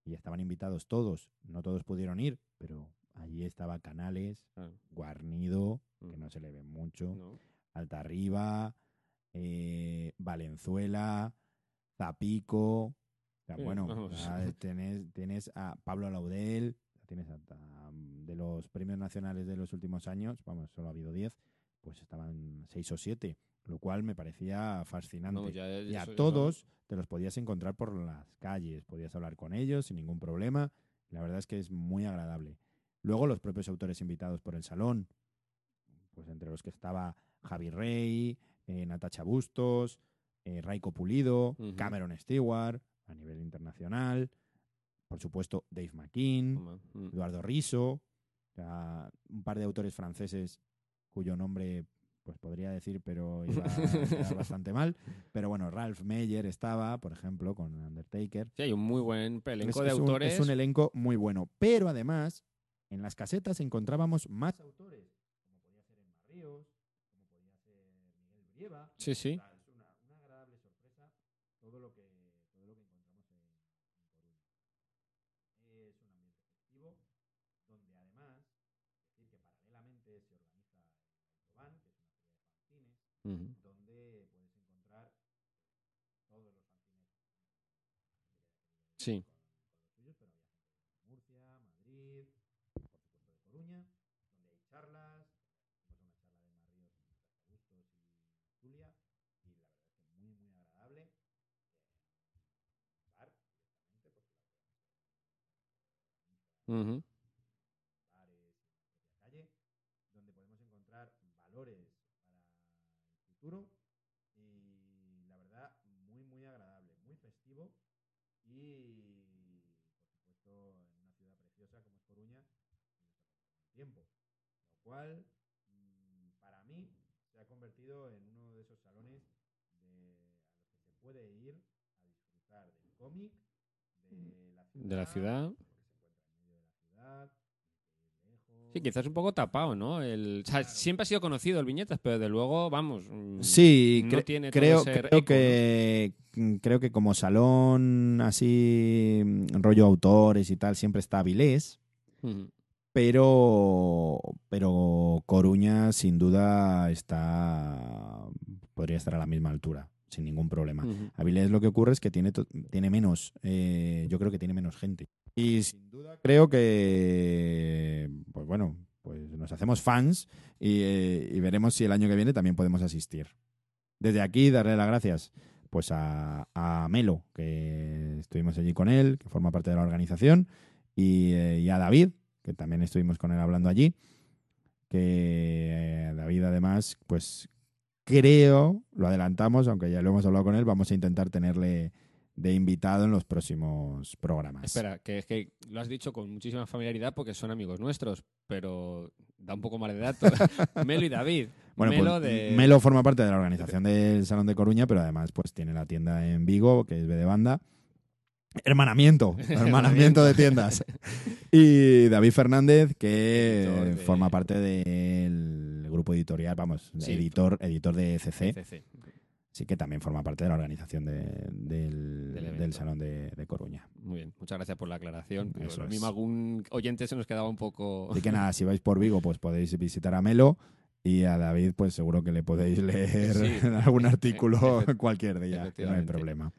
y estaban invitados todos, no todos pudieron ir, pero allí estaba Canales, Claro. Guarnido, que Mm. no se le ve mucho, No. Alta Arriba, eh, Valenzuela, Zapico. O sea, Sí, bueno, tienes, a Pablo Laudel, tienes a, a- de los premios nacionales de los últimos años, vamos, solo ha habido 10, pues estaban 6 o 7, lo cual me parecía fascinante. Ya- Y a todos te los podías encontrar por las calles, podías hablar con ellos sin ningún problema. La verdad es que es muy agradable. Luego los propios autores invitados por el salón, pues entre los que estaba Javi Rey, eh, Natacha Bustos, eh, Raiko Pulido. Cameron Stewart. a nivel internacional. Por supuesto, Dave McKean, Mm. Eduardo Riso, o sea, un par de autores franceses cuyo nombre pues podría decir, pero iba bastante mal. Pero bueno, Ralph Meyer estaba, por ejemplo, con Undertaker. Sí, hay un muy buen elenco Es- de es un- autores. es un elenco muy bueno. Pero además, en las casetas encontrábamos más autores, como podía ser Emma Ríos, como podía ser Miguel Brieva. Sí, sí sea, es una, una agradable sorpresa todo lo que, todo lo que encontramos en, en Coruña. Es un ambiente festivo, donde además, decir que paralelamente se organiza el Autobahn, que es una feria de donde puedes encontrar todos los fanzines Sí. con los suyos, pero había gente de Murcia, Madrid, por supuesto de Coruña, donde hay charlas, hicimos una charla de Maríos y Bustos y Julia, y la verdad es que muy, muy agradable. Eh, bar directamente, porque la Ujú. bares en la propia calle, donde podemos encontrar valores para el futuro y la verdad muy muy agradable, muy festivo y por supuesto en una ciudad preciosa como es Coruña y no está pasando el tiempo, lo cual mm, para mí se ha convertido en uno de esos salones de, a los que se puede ir a disfrutar del cómic, de la ciudad, De la ciudad. porque se encuentra en medio de la ciudad. Sí, quizás un poco tapado, ¿no? El, o sea, Claro. siempre ha sido conocido el Viñetas, pero de luego, vamos. mm, Sí, no cre- tiene todo creo, ese creo eco, que creo que como salón así mm, rollo autores y tal siempre está Avilés, Ujú. Pero pero Coruña sin duda está podría estar a la misma altura sin ningún problema. Ujú. Avilés lo que ocurre es que tiene tiene menos, eh, yo creo que tiene menos gente y sin duda creo que pues bueno pues nos hacemos fans y, eh, y veremos si el año que viene también podemos asistir. Desde aquí darle las gracias pues a, a Melo, que estuvimos allí con él, que forma parte de la organización, y, eh, y a David, que también estuvimos con él hablando allí, que eh, David además, pues creo, lo adelantamos, aunque ya lo hemos hablado con él, vamos a intentar tenerle de invitado en los próximos programas. Espera, que es que lo has dicho con muchísima familiaridad porque son amigos nuestros, pero da un poco mal de datos. Melo y David. Bueno, Melo pues, de. Melo forma parte de la organización del Salón de Coruña, pero además pues tiene la tienda en Vigo, que es B de banda. Hermanamiento, hermanamiento de tiendas. Y David Fernández, que de- forma parte del grupo editorial, vamos, Sí. editor, editor de CC, CC. sí que también forma parte de la organización de- del, Del evento. del Salón de, de Coruña. Muy bien, muchas gracias por la aclaración. Eso es. mismo algún oyente se nos quedaba un poco. Así que nada, si vais por Vigo, pues podéis visitar a Melo. Y a David, pues seguro que le podéis leer Sí. algún artículo cualquier día, no hay problema.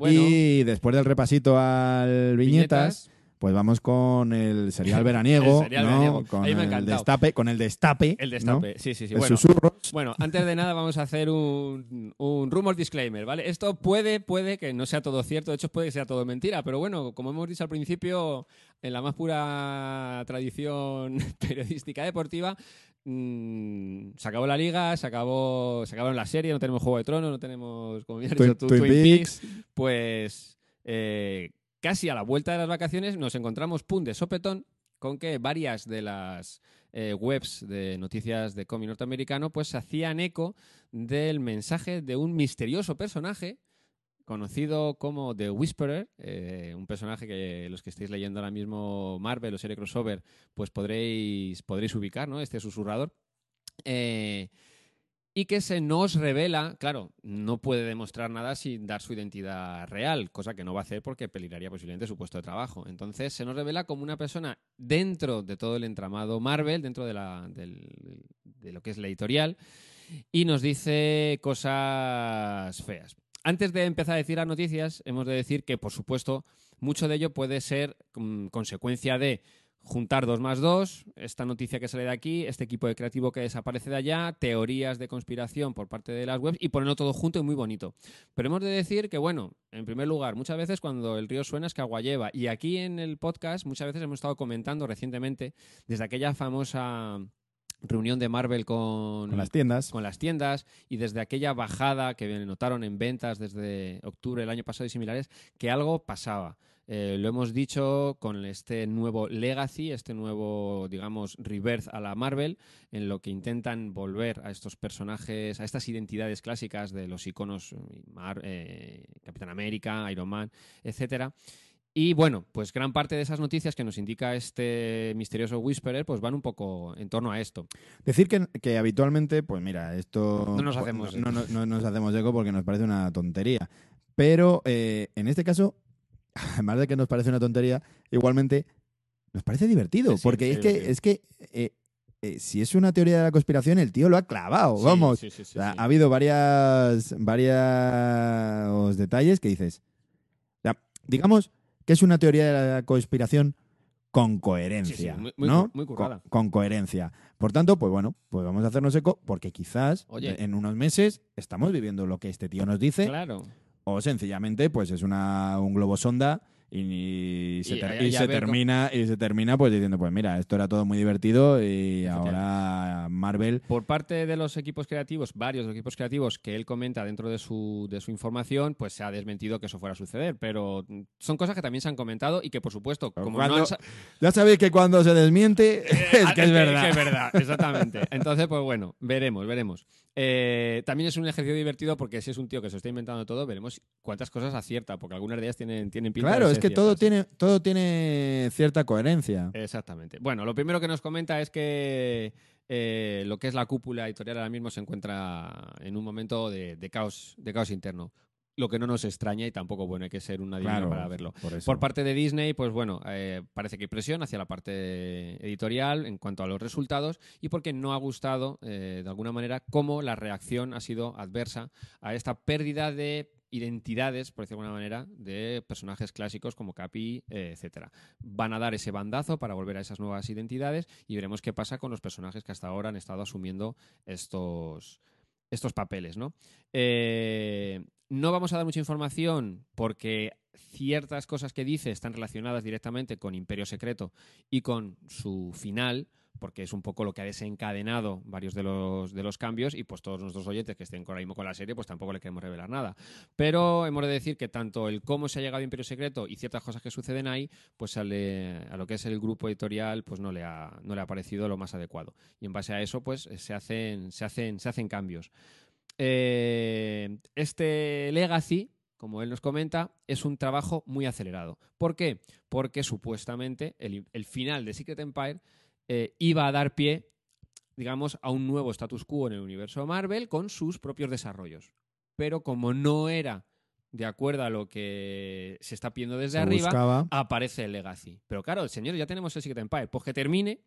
Bueno, Y después del repasito al viñetas, viñetas, pues vamos con el serial veraniego, El serial ¿no? veraniego. Con Ahí me ha el destape, con el destape, El ¿no? destape, sí, sí, sí. Bueno, susurros. Bueno, antes de nada vamos a hacer un, un rumor disclaimer, ¿vale? Esto puede, puede que no sea todo cierto, de hecho puede que sea todo mentira, pero bueno, como hemos dicho al principio, en la más pura tradición periodística deportiva, mm, se acabó la liga, se acabó, se acabaron las series, no tenemos Juego de Tronos, no tenemos, como bien has dicho tú, Twin Twin Peaks. Peaks, pues eh, casi a la vuelta de las vacaciones nos encontramos pum de sopetón con que varias de las eh, webs de noticias de cómic norteamericano pues se hacían eco del mensaje de un misterioso personaje conocido como The Whisperer, eh, un personaje que los que estéis leyendo ahora mismo Marvel o serie crossover pues podréis, podréis ubicar, ¿no? Este susurrador. Eh, y que se nos revela, claro, no puede demostrar nada sin dar su identidad real, cosa que no va a hacer porque peligraría posiblemente su puesto de trabajo. Entonces se nos revela como una persona dentro de todo el entramado Marvel, dentro de lo que es la editorial, y nos dice cosas feas. Antes de empezar a decir las noticias, hemos de decir que, por supuesto, mucho de ello puede ser mm, consecuencia de juntar dos más dos, esta noticia que sale de aquí, este equipo de creativo que desaparece de allá, teorías de conspiración por parte de las webs y ponerlo todo junto y muy bonito. Pero hemos de decir que, bueno, en primer lugar, muchas veces cuando el río suena es que agua lleva. Y aquí en el podcast muchas veces hemos estado comentando recientemente desde aquella famosa reunión de Marvel con, Con las tiendas. con las tiendas y desde aquella bajada que notaron en ventas desde octubre del año pasado y similares, que algo pasaba. Eh, lo hemos dicho con este nuevo Legacy, este nuevo, digamos, rebirth a la Marvel, en lo que intentan volver a estos personajes, a estas identidades clásicas de los iconos eh, Mar- eh, Capitán América, Iron Man, etcétera. Y bueno, pues gran parte de esas noticias que nos indica este misterioso Whisperer, pues van un poco en torno a esto. Decir que, que habitualmente, pues mira, esto... No nos pues, hacemos no, no- no nos hacemos eco porque nos parece una tontería. Pero eh, en este caso, además de que nos parece una tontería, igualmente nos parece divertido. Sí, porque sí, es que, es que eh, eh, si es una teoría de la conspiración, el tío lo ha clavado. Sí, vamos. sí, sí, sí, O sea, sí. ha habido varias, varios detalles que dices. o sea, digamos que es una teoría de la conspiración con coherencia. Sí, sí, muy- muy ¿no? muy con coherencia. Por tanto, pues bueno, pues vamos a hacernos eco porque quizás Oye. en unos meses estamos viviendo lo que este tío nos dice Claro. o sencillamente pues es una, un globo sonda y, se, Y ter- a- y y a se ver cómo- termina y se termina pues diciendo pues mira esto era todo muy divertido y ahora Marvel Por parte de los equipos creativos, varios de los equipos creativos que él comenta dentro de su, de su información, pues se ha desmentido que eso fuera a suceder. Pero son cosas que también se han comentado y que, por supuesto, como Cuando- no han sa- Ya sabéis que cuando se desmiente es que es verdad. Es verdad, exactamente. Entonces, pues bueno, veremos, veremos. Eh, también es un ejercicio divertido porque si es un tío que se está inventando todo, veremos cuántas cosas acierta, porque algunas de ellas tienen, tienen pinta Claro, de es ser que todo tiene, todo tiene cierta coherencia. Exactamente. Bueno, lo primero que nos comenta es que eh, lo que es la cúpula editorial ahora mismo se encuentra en un momento de, de caos, de caos interno. Lo que no nos extraña y tampoco bueno, hay que ser un adivino Claro, para verlo. Por parte de Disney, pues bueno, eh, parece que hay presión hacia la parte editorial en cuanto a los resultados y porque no ha gustado, eh, de alguna manera, cómo la reacción ha sido adversa a esta pérdida de identidades, por decirlo de alguna manera, de personajes clásicos como Capi, eh, etcétera. Van a dar ese bandazo para volver a esas nuevas identidades y veremos qué pasa con los personajes que hasta ahora han estado asumiendo estos, estos papeles, ¿no? Eh, no vamos a dar mucha información porque ciertas cosas que dice están relacionadas directamente con Imperio Secreto y con su final, porque es un poco lo que ha desencadenado varios de los, de los cambios y pues todos nuestros oyentes que estén ahora mismo con la serie pues tampoco le queremos revelar nada. Pero hemos de decir que tanto el cómo se ha llegado a Imperio Secreto y ciertas cosas que suceden ahí, pues sale- a lo que es el grupo editorial pues no le ha, no le ha parecido lo más adecuado. Y en base a eso pues se hacen, se hacen, se hacen cambios. Eh, este Legacy, como él nos comenta, es un trabajo muy acelerado. ¿Por qué? Porque supuestamente el, el final de Secret Empire eh, iba a dar pie, digamos, a un nuevo status quo en el universo Marvel con sus propios desarrollos. Pero como no era de acuerdo a lo que se está pidiendo desde Se arriba, buscaba. aparece el Legacy. Pero claro, señor, ya tenemos el Secret Empire. Pues que termine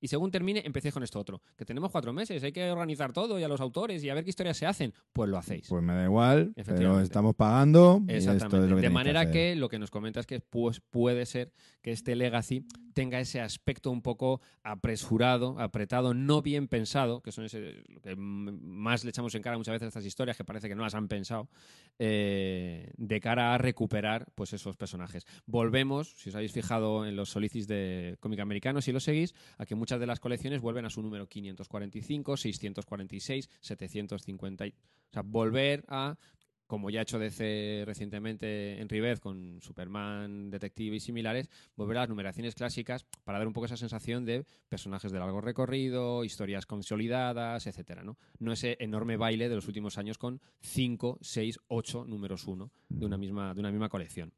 y según termine, empecé con esto otro. Que tenemos cuatro meses, hay que organizar todo y a los autores y a ver qué historias se hacen. Pues lo hacéis. Pues me da igual, pero estamos pagando. y esto es Exactamente. lo que de manera que, lo que nos comenta es que pues, puede ser que este Legacy tenga ese aspecto un poco apresurado, apretado, no bien pensado, que son ese, lo que más le echamos en cara muchas veces a estas historias, que parece que no las han pensado, eh, de cara a recuperar pues, esos personajes. Volvemos, si os habéis fijado en los solicis de cómic americano, si lo seguís, a que muchas de las colecciones vuelven a su número 545, 646, 750. y- O sea, volver a como ya ha hecho DC recientemente en Rivez con Superman, Detective y similares, volver a las numeraciones clásicas para dar un poco esa sensación de personajes de largo recorrido, historias consolidadas, etcétera, ¿no? No ese enorme baile de los últimos años con 5, 6, 8 números 1 de una misma, de una misma colección.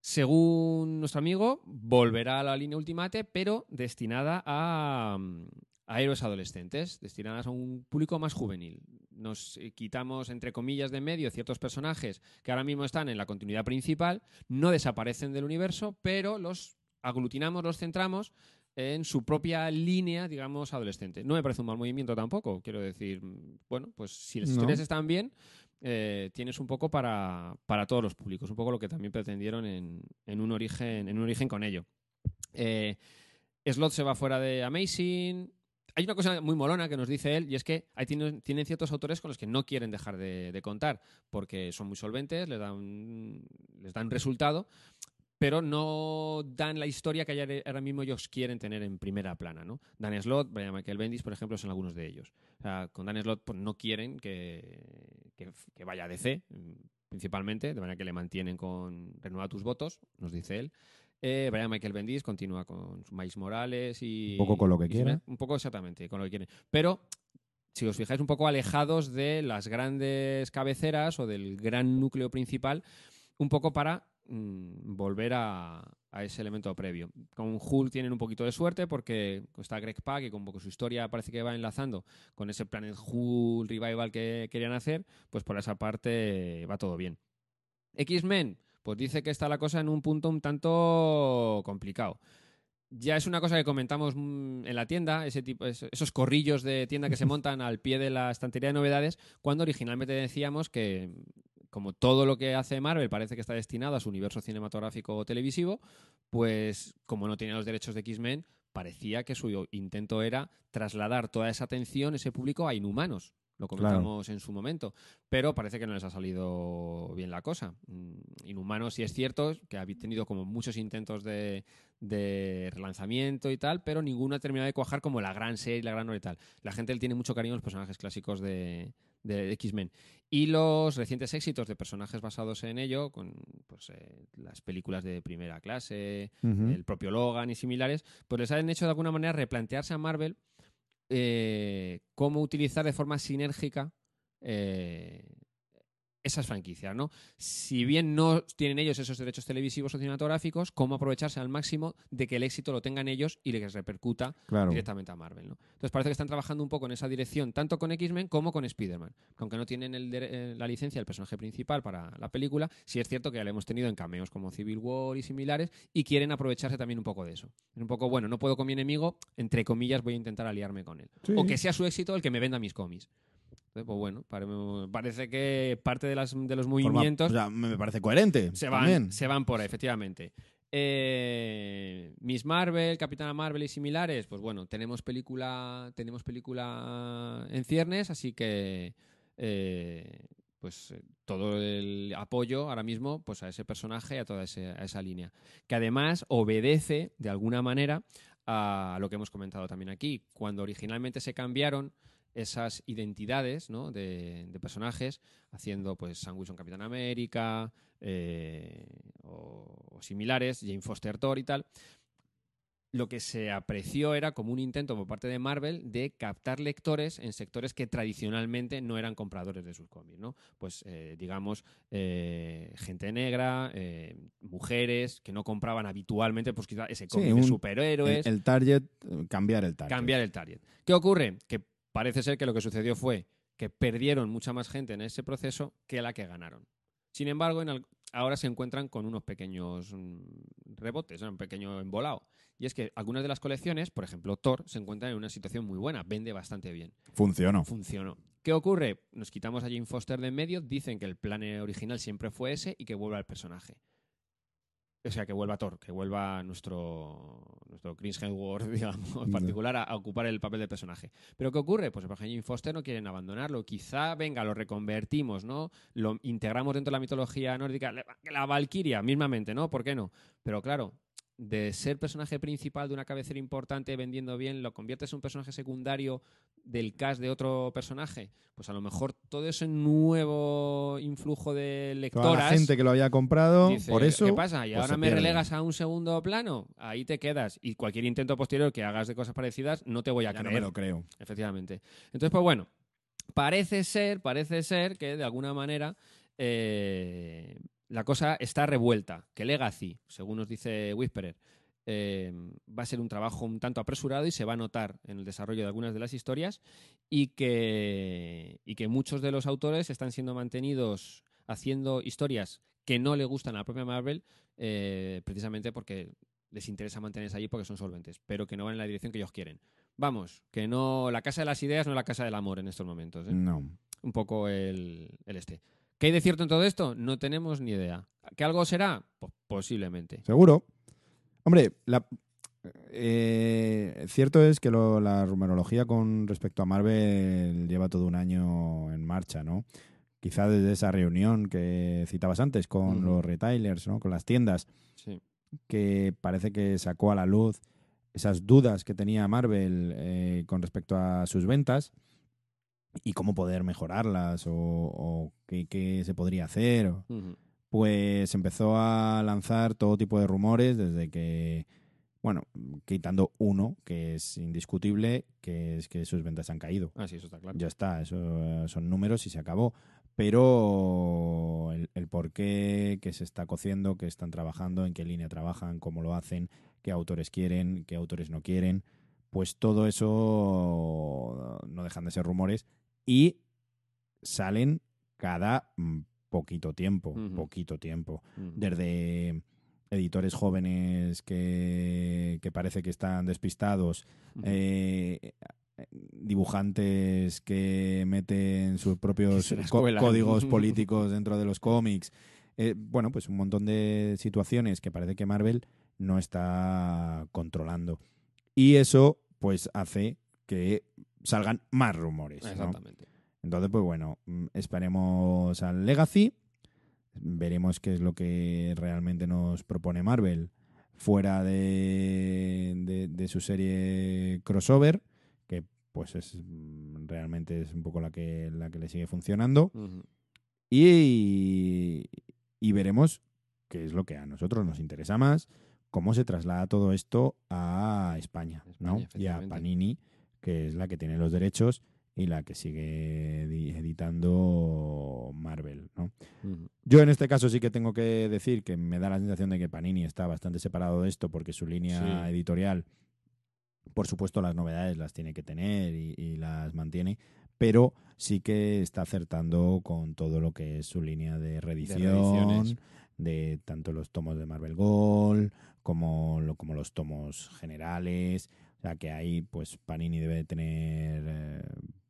Según nuestro amigo, volverá a la línea Ultimate, pero destinada a, mm, a héroes adolescentes, destinadas a un público más juvenil. Nos eh, quitamos, entre comillas, de en medio ciertos personajes que ahora mismo están en la continuidad principal, no desaparecen del universo, pero los aglutinamos, los centramos en su propia línea, digamos, adolescente. No me parece un mal movimiento tampoco, quiero decir, bueno, pues si las No. historias están bien, eh, tienes un poco para, para todos los públicos, un poco lo que también pretendieron en, en un, origen, en un origen con ello. Eh, Slot se va fuera de Amazing. Hay una cosa muy molona que nos dice él y es que ahí tienen, ciertos autores con los que no quieren dejar de, contar porque son muy solventes, les dan, resultado, pero no dan la historia que ahora mismo ellos quieren tener en primera plana, ¿no? Dan Slott, Brian Michael Bendis, por ejemplo, son algunos de ellos. Con Dan Slott pues, no quieren que, que- vaya a DC, principalmente, de manera que le mantienen con renueva tus votos, nos dice él. Eh, Brian Michael Bendis continúa con Miles Morales y... Un poco con lo que y quiere. Smith. Un poco exactamente, con lo que quiere. Pero si os fijáis, un poco alejados de las grandes cabeceras o del gran núcleo principal, un poco para mm, volver a, a ese elemento previo. Con Hulk tienen un poquito de suerte porque está Greg Pak y con un poco su historia parece que va enlazando con ese Planet Hulk revival que querían hacer, pues por esa parte va todo bien. X-Men, pues dice que está la cosa en un punto un tanto complicado. Ya es una cosa que comentamos mm, en la tienda, ese tipo, es- esos corrillos de tienda que se montan al pie de la estantería de novedades, cuando originalmente decíamos que, como todo lo que hace Marvel parece que está destinado a su universo cinematográfico o televisivo, pues como no tenía los derechos de X-Men, parecía que su intento era trasladar toda esa atención, ese público, a Inhumanos. Lo comentamos en su momento, pero parece que no les ha salido bien la cosa. Mm, Inhumanos sí es cierto que ha tenido como muchos intentos de, de relanzamiento y tal, pero ninguno ha terminado de cuajar como la gran serie, la gran hora y tal. La gente le tiene mucho cariño a los personajes clásicos de, de X-Men. Y los recientes éxitos de personajes basados en ello, con pues, eh, las películas de primera clase, el propio Logan y similares, pues les han hecho de alguna manera replantearse a Marvel eh, cómo utilizar de forma sinérgica eh, esas franquicias, ¿no? Si bien no tienen ellos esos derechos televisivos o cinematográficos, cómo aprovecharse al máximo de que el éxito lo tengan ellos y les repercuta Claro. directamente a Marvel, ¿no? Entonces parece que están trabajando un poco en esa dirección, tanto con X-Men como con Spider-Man. Aunque no tienen el eh, la licencia del personaje principal para la película, sí es cierto que ya lo hemos tenido en cameos como Civil War y similares, y quieren aprovecharse también un poco de eso. Es un poco, bueno, no puedo con mi enemigo, entre comillas voy a intentar aliarme con él. Sí. O que sea su éxito el que me venda mis cómics. Pues bueno, pare- parece que parte de, las, de los Forma- movimientos o sea, me parece coherente. se van, también. se van por ahí, efectivamente. Eh, Miss Marvel, Capitana Marvel y similares, pues bueno, tenemos película, tenemos película en ciernes, así que eh, pues eh, todo el apoyo ahora mismo pues a ese personaje y a toda ese- a esa línea. Que además obedece de alguna manera a lo que hemos comentado también aquí. Cuando originalmente se cambiaron esas identidades ¿no? de, de personajes, haciendo pues Sam Wilson Capitán América eh, o, o similares, Jane Foster Thor y tal, lo que se apreció era como un intento por parte de Marvel de captar lectores en sectores que tradicionalmente no eran compradores de sus cómics, ¿no? Pues eh, digamos eh, gente negra, mujeres que no compraban habitualmente, pues quizá ese cómic de un- superhéroes El, el target, cambiar el target. cambiar el target. ¿Qué ocurre? Que parece ser que lo que sucedió fue que perdieron mucha más gente en ese proceso que la que ganaron. Sin embargo, en al- ahora se encuentran con unos pequeños mm, rebotes, un pequeño embolado. Y es que algunas de las colecciones, por ejemplo Thor, se encuentran en una situación muy buena, vende bastante bien Funcionó. funcionó. ¿Qué ocurre? Nos quitamos a Jane Foster de en medio, dicen que el plan original siempre fue ese y que vuelva el personaje. O sea, que vuelva Thor, que vuelva nuestro, nuestro Chris Hemsworth, digamos, en particular, a, a ocupar el papel del personaje. ¿Pero qué ocurre? Pues el de Jane Foster no quieren abandonarlo. Quizá, venga, lo reconvertimos, ¿no? Lo integramos dentro de la mitología nórdica. La, la Valkyria, mismamente, ¿no? ¿Por qué no? Pero claro, de ser personaje principal de una cabecera importante vendiendo bien, lo conviertes en un personaje secundario del cast de otro personaje, pues a lo mejor todo ese nuevo influjo de Toda lectoras la gente que lo había comprado, dice, por eso. ¿qué pasa? ¿Y pues ahora me pierde. relegas a un segundo plano? Ahí te quedas. Y cualquier intento posterior que hagas de cosas parecidas, no te voy a Ya no creer. me lo creo. Efectivamente. Entonces, pues bueno, parece ser, parece ser que de alguna manera eh, la cosa está revuelta. Que Legacy, según nos dice Whisperer, eh, va a ser un trabajo un tanto apresurado y se va a notar en el desarrollo de algunas de las historias y que, y que muchos de los autores están siendo mantenidos haciendo historias que no le gustan a la propia Marvel eh, precisamente porque les interesa mantenerse allí porque son solventes, pero que no van en la dirección que ellos quieren. Vamos, que no la casa de las ideas no es la casa del amor en estos momentos. ¿eh? No. Un poco el, el este. ¿Qué hay de cierto en todo esto? No tenemos ni idea. ¿Que algo será? Pues posiblemente. Seguro. Hombre, la, eh, cierto es que lo- la rumorología con respecto a Marvel lleva todo un año en marcha, ¿no? quizá desde esa reunión que citabas antes con los retailers, ¿no? con las tiendas, Sí. que parece que sacó a la luz esas dudas que tenía Marvel eh, con respecto a sus ventas y cómo poder mejorarlas o, o qué, qué se podría hacer. o- pues empezó a lanzar todo tipo de rumores desde que, bueno, quitando uno, que es indiscutible, que es que sus ventas han caído. Ah, sí, eso está claro. Ya está, eso son números y se acabó. Pero el, el por qué, qué se está cociendo, qué están trabajando, en qué línea trabajan, cómo lo hacen, qué autores quieren, qué autores no quieren, pues todo eso no dejan de ser rumores y salen cada mm, poquito tiempo, poquito tiempo desde editores jóvenes que, que parece que están despistados, Ujú. eh, dibujantes que meten sus propios códigos políticos dentro de los cómics. Eh, bueno, pues un montón de situaciones que parece que Marvel no está controlando. Y eso, pues, hace que salgan más rumores. ¿no? Exactamente. Entonces, pues bueno, mm, esperemos al Legacy, veremos qué es lo que realmente nos propone Marvel fuera de, de, de su serie crossover, que pues es mm, realmente es un poco la que, la que le sigue funcionando. Y, y veremos qué es lo que a nosotros nos interesa más, cómo se traslada todo esto a España, ¿no? España, Y a. Panini, que es la que tiene los derechos y la que sigue edi- editando Marvel. Yo en este caso sí que tengo que decir que me da la sensación de que Panini está bastante separado de esto porque su línea Sí. editorial, por supuesto las novedades las tiene que tener y, y las mantiene, pero sí que está acertando con todo lo que es su línea de reedición, de tanto los tomos de Marvel Gold como los tomos generales. O sea que ahí pues Panini debe tener eh,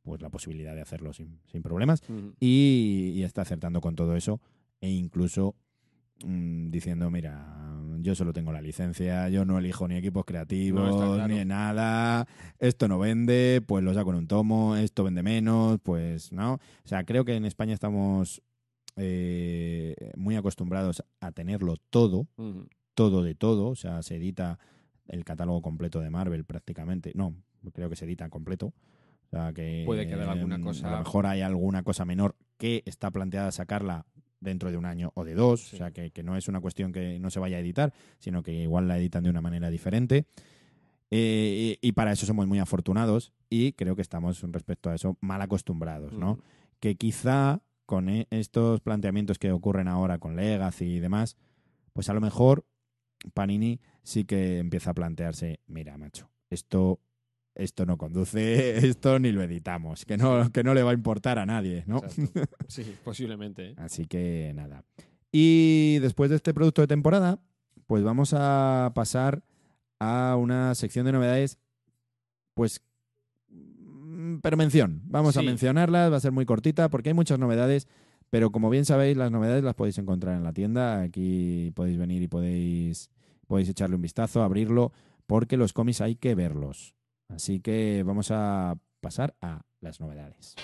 pues la posibilidad de hacerlo sin, sin problemas y, y está acertando con todo eso e incluso mm, diciendo, mira, yo solo tengo la licencia, yo no elijo ni equipos creativos, No, claro. ni nada, esto no vende, pues lo saco en un tomo, esto vende menos, pues no. O sea, creo que en España estamos eh, muy acostumbrados a tenerlo todo, todo de todo, o sea, se edita el catálogo completo de Marvel prácticamente, no, creo que se edita completo. O sea, que Puede quedar alguna em, cosa- A lo mejor hay alguna cosa menor que está planteada sacarla dentro de un año o de dos, Sí. o sea, que, que no es una cuestión que no se vaya a editar, sino que igual la editan de una manera diferente. Eh, y, y para eso somos muy afortunados y creo que estamos respecto a eso mal acostumbrados, ¿no? Ujú. que quizá con e- estos planteamientos que ocurren ahora con Legacy y demás, pues a lo mejor Panini sí que empieza a plantearse, mira, macho, esto esto no conduce, esto ni lo editamos, que no que no le va a importar a nadie, ¿no? Exacto. Sí, posiblemente. ¿eh? Así que nada. Y después de este producto de temporada, pues vamos a pasar a una sección de novedades, pues, mm, pero mención. Vamos a mencionarlas, va a ser muy cortita porque hay muchas novedades, pero como bien sabéis, las novedades las podéis encontrar en la tienda. Aquí podéis venir y podéis, podéis echarle un vistazo, abrirlo, porque los cómics hay que verlos. Así que vamos a pasar a las novedades.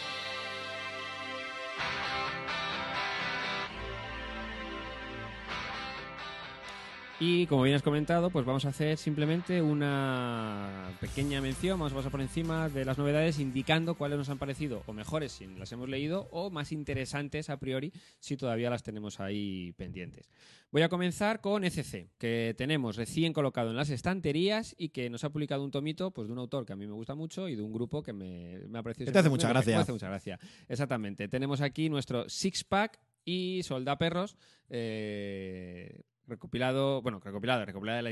Y como bien has comentado, pues vamos a hacer simplemente una pequeña mención, vamos a pasar por encima de las novedades indicando cuáles nos han parecido o mejores si las hemos leído o más interesantes a priori si todavía las tenemos ahí pendientes. Voy a comenzar con ECC, que tenemos recién colocado en las estanterías y que nos ha publicado un tomito pues, de un autor que a mí me gusta mucho y de un grupo que me, me ha parecido... Te hace mucha gracia. me hace mucha gracia. Exactamente. Tenemos aquí nuestro six-pack y soldaperros eh, recopilado, bueno, recopilado, recopilada la,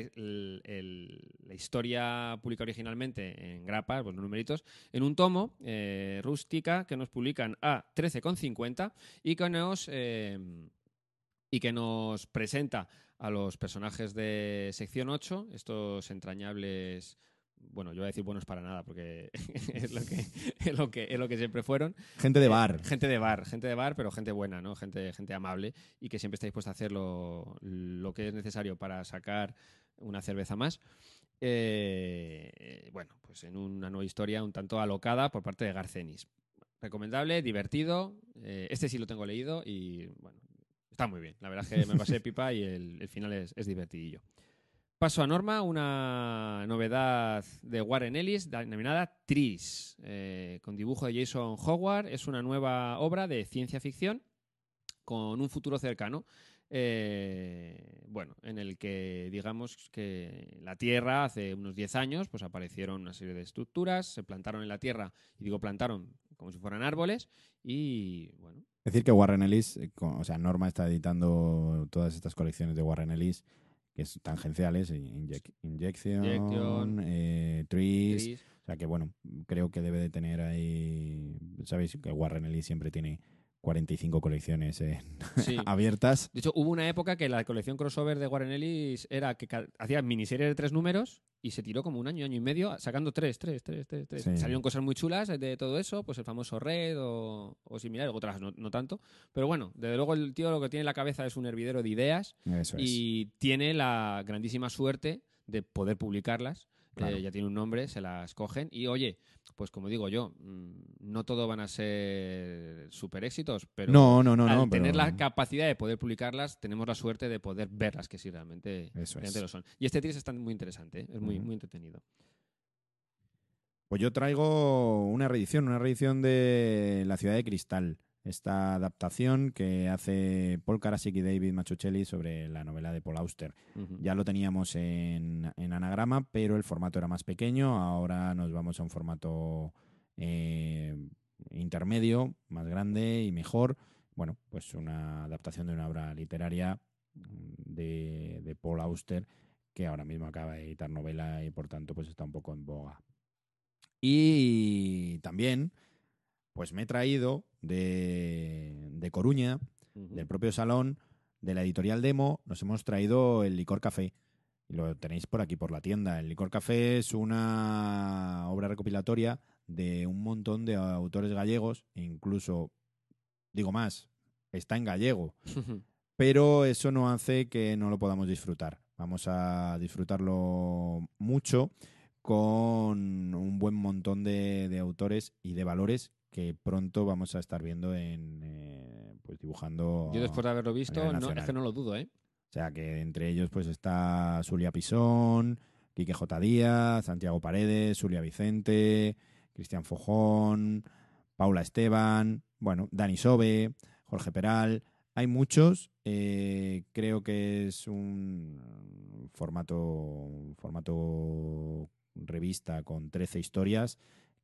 historia publicada originalmente en grapas, numeritos, en un tomo eh, rústica que nos publican a 13,50 y que nos eh, y que nos presenta a los personajes de sección 8, estos entrañables bueno, yo voy a decir buenos para nada porque es lo que, es lo que, es lo que siempre fueron. Gente de Eh, bar. gente de bar, gente de bar, pero gente buena, ¿no? Gente, gente amable y que siempre está dispuesta a hacer lo, lo que es necesario para sacar una cerveza más. Eh, bueno, pues en una nueva historia un tanto alocada por parte de Garcenis. Recomendable, divertido, Eh, este sí lo tengo leído y bueno, está muy bien. La verdad es que me pasé pipa y el, el final es, es divertidillo. Paso a Norma, una novedad de Warren Ellis denominada Tris, eh, con dibujo de Jason Howard. Es una nueva obra de ciencia ficción con un futuro cercano. eh, bueno, en el que digamos que la Tierra hace unos 10 años pues aparecieron una serie de estructuras, se plantaron en la Tierra, y digo plantaron como si fueran árboles, y bueno, Decir que Warren Ellis, eh, o sea, Norma está editando todas estas colecciones de Warren Ellis, que es tangenciales, Injec- Injection, Injection, eh, Trees, o sea que bueno, creo que debe de tener ahí, sabéis que Warren Ellis siempre tiene 45 colecciones eh, sí. abiertas. De hecho, hubo una época que la colección crossover de Warren Ellis era que hacía miniseries de tres números y se tiró como un año, año y medio sacando tres, tres, tres, tres, tres. Sí. Salieron cosas muy chulas de todo eso, pues el famoso Red o, o similar, otras no, no tanto. Pero bueno, desde luego el tío lo que tiene en la cabeza es un hervidero de ideas Eso es. y tiene la grandísima suerte de poder publicarlas. Claro. Eh, ya tiene un nombre, se las cogen y oye, pues como digo yo, mm, no todo van a ser super éxitos, pero no, no, no, al no. tener pero- la capacidad de poder publicarlas, tenemos la suerte de poder verlas que sí realmente, Eso realmente es. lo son. Y este tris está muy interesante, ¿eh? es muy, muy entretenido. Pues yo traigo una reedición, una reedición de La ciudad de cristal. Esta adaptación que hace Paul Karasik y David Machuchelli sobre la novela de Paul Auster. Ya lo teníamos en, en anagrama, pero el formato era más pequeño. Ahora nos vamos a un formato eh, intermedio, más grande y mejor. Bueno, pues una adaptación de una obra literaria de, de Paul Auster que ahora mismo acaba de editar novela y por tanto pues está un poco en boga. Y también pues me he traído de, de Coruña del propio salón de la editorial Demo, nos hemos traído el Licor Café. Y lo tenéis por aquí, por la tienda. El Licor Café es una obra recopilatoria de un montón de autores gallegos, incluso, digo más, está en gallego, pero eso no hace que no lo podamos disfrutar. Vamos a disfrutarlo mucho con un buen montón de, de autores y de valores que pronto vamos a estar viendo en eh, pues dibujando Yo después de haberlo visto, no, es que no lo dudo, ¿eh? o sea que entre ellos pues está Zulia Pisón, Quique J. Díaz, Santiago Paredes, Zulia Vicente, Cristian Fojón, Paula Esteban, bueno, Dani Sobe, Jorge Peral. Hay muchos. eh, creo que es un formato, un formato revista con 13 historias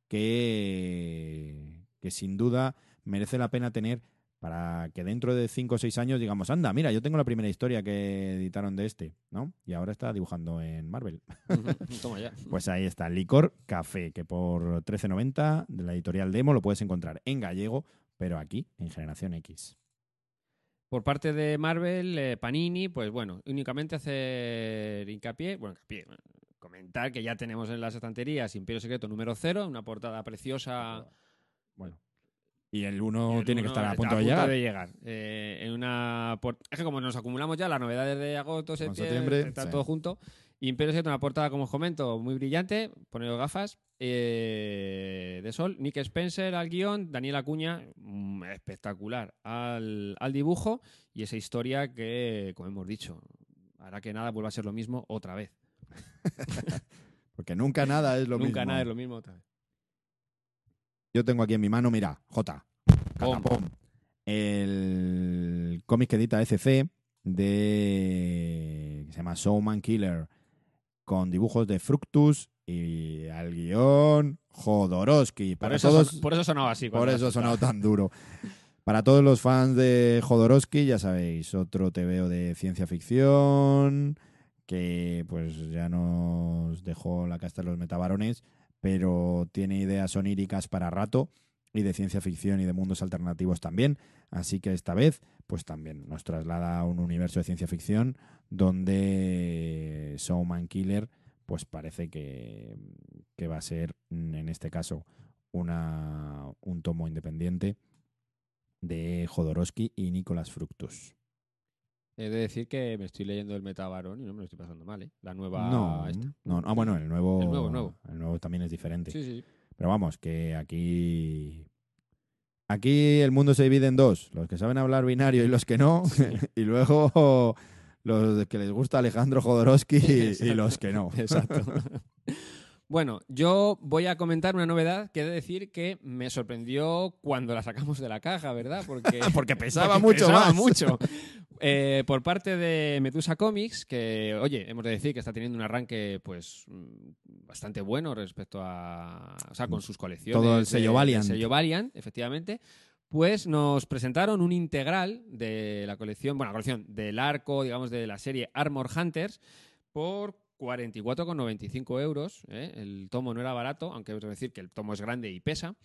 que, que sin duda merece la pena tener para que dentro de 5 o 6 años digamos, anda, mira, yo tengo la primera historia que editaron de este, ¿no? Y ahora está dibujando en Marvel. Ujú. Toma ya. Pues ahí está, Licor Café, que por 13.90 de la editorial Demo lo puedes encontrar en gallego, pero aquí, en Generación X. Por parte de Marvel, eh, Panini, pues bueno, únicamente hacer hincapié, bueno, hincapié, comentar que ya tenemos en las estanterías Imperio Secreto número 0, una portada preciosa. Bueno. Y el 1 Y el tiene que estar a punto de llegar. llegar. Eh, en una por- Es que como nos acumulamos ya las novedades de agosto, septiembre, septiembre, está sí. todo junto. Imperio Secreto, una portada, como os comento, muy brillante, poneros gafas, eh, de sol. Nick Spencer al guion, Daniel Acuña, mm, espectacular al, al dibujo y esa historia que, como hemos dicho, hará que nada vuelva a ser lo mismo otra vez. Porque nunca nada es lo Nunca mismo. nada es lo mismo otra vez. Yo tengo aquí en mi mano, mira, J. Pom. Catapom. El cómic que edita ECC de. que se llama Showman Killer. Con dibujos de Fructus y al guion Jodorowsky. Por eso, todos, son- por eso sonaba así. por eso ha sonado tan duro. Para todos los fans de Jodorowsky, ya sabéis, otro TVO de ciencia ficción que pues ya nos dejó la casta de los metabarones, pero tiene ideas oníricas para rato y de ciencia ficción y de mundos alternativos también. Así que esta vez, pues también nos traslada a un universo de ciencia ficción donde Showman Killer, pues parece que, que va a ser, en este caso, una, un tomo independiente de Jodorowsky y Nicolas Fructus. He de decir que me estoy leyendo el Metabarón y no me lo estoy pasando mal, ¿eh? La nueva. no, esta. no, ah, bueno, el nuevo, El nuevo, nuevo. el nuevo también es diferente. Sí, sí. Pero vamos, que aquí Aquí el mundo se divide en dos, los que saben hablar binario y los que no, y luego los que les gusta Alejandro Jodorowsky y los que no. Exacto. Bueno, yo voy a comentar una novedad que he de decir que me sorprendió cuando la sacamos de la caja, ¿verdad? Porque, Porque pesaba porque mucho pesaba más. mucho. Eh, por parte de Medusa Comics, que, oye, hemos de decir que está teniendo un arranque, pues, mm, bastante bueno respecto a. O sea, con sus colecciones. Todo el sello de- Valiant. del sello Valiant, efectivamente. Pues nos presentaron un integral de la colección, bueno, la colección del arco, digamos, de la serie Armor Hunters por 44,95 euros. ¿eh? El tomo no era barato, aunque debo decir que el tomo es grande y pesa.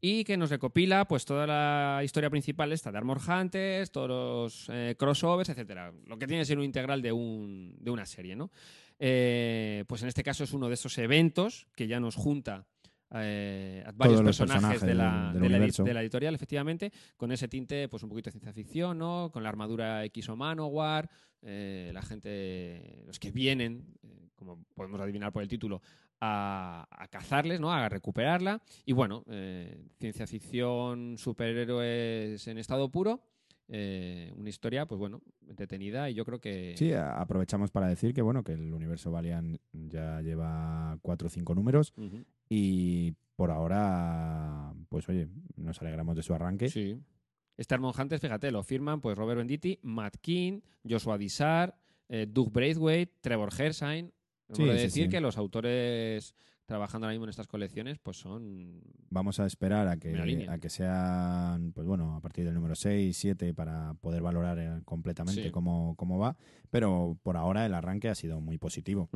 Y que nos recopila pues toda la historia principal esta de Armor Hunters, todos los eh, crossovers, etcétera. Lo que tiene que ser un integral de, un, de una serie, ¿no? Eh, pues en este caso es uno de esos eventos que ya nos junta eh, a varios Todos personajes, de, la, personajes del- del de la de la editorial, efectivamente, con ese tinte, pues un poquito de ciencia ficción, ¿no? Con la armadura X o Manowar, la gente, los que vienen, como podemos adivinar por el título, a, a cazarles, ¿no? A recuperarla. Y bueno, eh, ciencia ficción, superhéroes en estado puro. eh, una historia, pues bueno, entretenida y yo creo que... Sí, aprovechamos para decir que bueno, que el universo Valiant ya lleva cuatro o cinco números y por ahora, pues oye, nos alegramos de su arranque. Sí. Armon Hunters, fíjate, lo firman pues Robert Venditti, Matt King, Joshua Dissar, eh, Doug Braithwaite, Trevor Hershine. Sí, de sí, decir sí. que los autores trabajando ahora mismo en estas colecciones pues son... Vamos a esperar a que, a que sean, pues bueno, a partir del número 6, 7 para poder valorar eh, completamente Sí. cómo, cómo va. Pero por ahora el arranque ha sido muy positivo.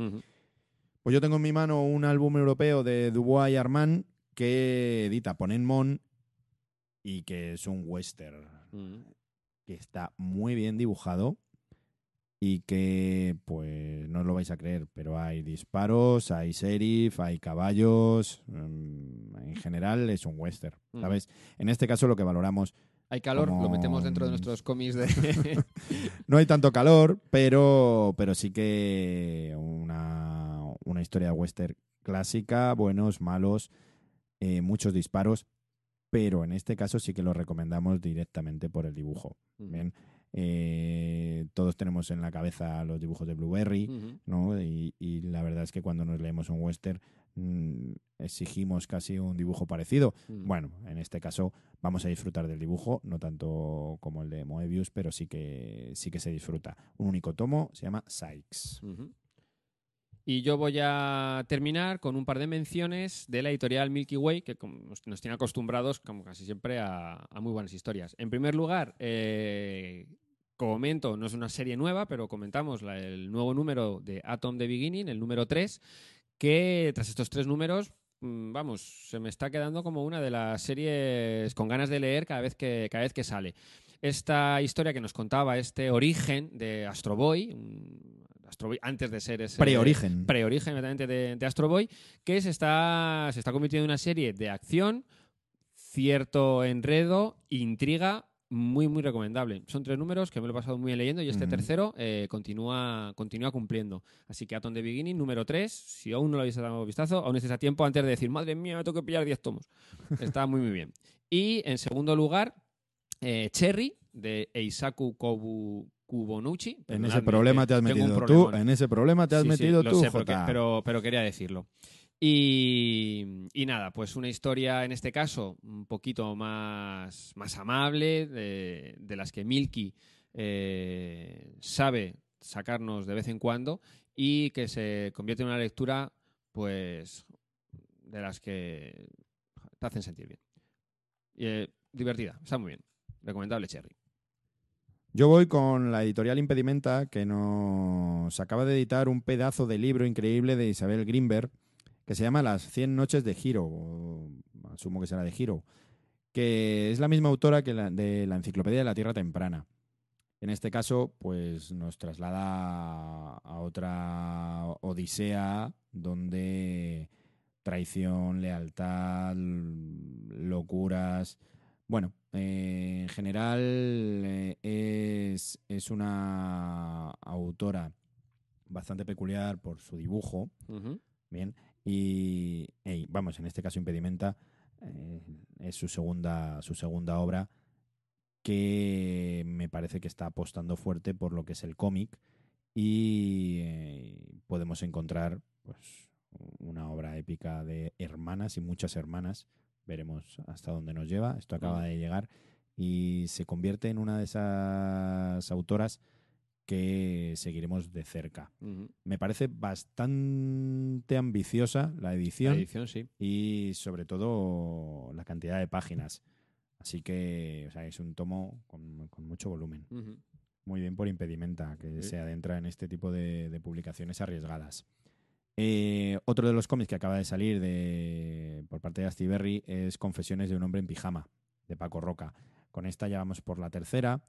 Pues yo tengo en mi mano un álbum europeo de Dubois y Armand que edita Ponenmon y que es un western Ujú. que está muy bien dibujado y que, pues, no os lo vais a creer, pero hay disparos, hay sheriff, hay caballos, mm, en general es un western, Ujú. ¿sabes? En este caso lo que valoramos, Hay calor, Como- lo metemos dentro de nuestros cómics de... no hay tanto calor, pero, pero sí que una, una historia western clásica, buenos, malos, eh, muchos disparos, pero en este caso sí que lo recomendamos directamente por el dibujo. Bien, eh, todos tenemos en la cabeza los dibujos de Blueberry. ¿no? Y, y la verdad es que cuando nos leemos un western mm, exigimos casi un dibujo parecido. Ujú. Bueno, en este caso vamos a disfrutar del dibujo, no tanto como el de Moebius, pero sí que sí que se disfruta. Un único tomo se llama Sykes. Y yo voy a terminar con un par de menciones de la editorial Milky Way, que nos, nos tiene acostumbrados, como casi siempre, a, a muy buenas historias. En primer lugar, eh, comento, no es una serie nueva, pero comentamos la- el nuevo número de Atom the Beginning, el número 3, que tras estos tres números, mm, vamos, se me está quedando como una de las series con ganas de leer cada vez que, cada vez que sale. Esta historia que nos contaba, este origen de Astro Boy, un- Astro Boy antes de ser ese Preorigen. preorigen de, de Astro Boy, que se está, se está convirtiendo en una serie de acción, cierto enredo, intriga, muy, muy recomendable. Son tres números que me lo he pasado muy bien leyendo y este tercero eh, continúa, continúa cumpliendo. Así que Atom the Beginning, número 3, si aún no lo habéis dado un vistazo, aún estáis a tiempo antes de decir, madre mía, me tengo que pillar 10 tomos. Está muy, muy bien. Y en segundo lugar, eh, Cherry, de Eisaku Kobu, Kubonucci. En ese problema te has metido tú. En ese problema te has metido tú, pero quería decirlo. Y, nada, pues una historia en este caso un poquito más, más amable, de, las que Milky eh, sabe sacarnos de vez en cuando y que se convierte en una lectura pues de las que te hacen sentir bien. Eh, divertida, está muy bien. Recomendable Cherry. Yo voy con la editorial Impedimenta, que nos acaba de editar un pedazo de libro increíble de Isabel Greenberg, que se llama Las 100 noches de Giro, o asumo que será de Giro, que es la misma autora que la de la Enciclopedia de la Tierra Temprana. En este caso, pues nos traslada a otra odisea donde traición, lealtad, locuras, bueno, eh, en general eh, es, es una autora bastante peculiar por su dibujo, bien, y vamos, en este caso Impedimenta Eh, es su segunda, su segunda obra que me parece que está apostando fuerte por lo que es el cómic y eh, podemos encontrar pues una obra épica de hermanas y muchas hermanas. Veremos hasta dónde nos lleva. Esto acaba de llegar y se convierte en una de esas autoras que seguiremos de cerca. Me parece bastante ambiciosa la edición La edición, sí. y sobre todo la cantidad de páginas. Así que o sea, es un tomo con, con mucho volumen. Muy bien por Impedimenta, que Sí. se adentra en este tipo de, de publicaciones arriesgadas. Eh, otro de los cómics que acaba de salir de, por parte de Astiberri es Confesiones de un hombre en pijama, de Paco Roca. Con esta ya vamos por la tercera.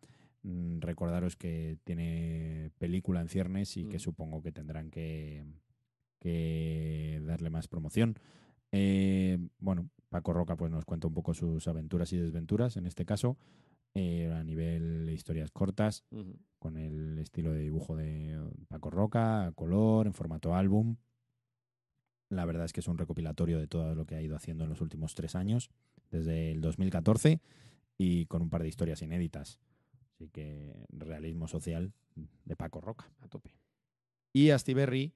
Mm, recordaros que tiene película en ciernes y que supongo que tendrán que, que darle más promoción. Eh, bueno, Paco Roca pues nos cuenta un poco sus aventuras y desventuras, en este caso, eh, a nivel de historias cortas, con el estilo de dibujo de Paco Roca, a color, en formato álbum. La verdad es que es un recopilatorio de todo lo que ha ido haciendo en los últimos tres años, desde el 2014, y con un par de historias inéditas. Así que realismo social de Paco Roca. A tope. Y Astiberri,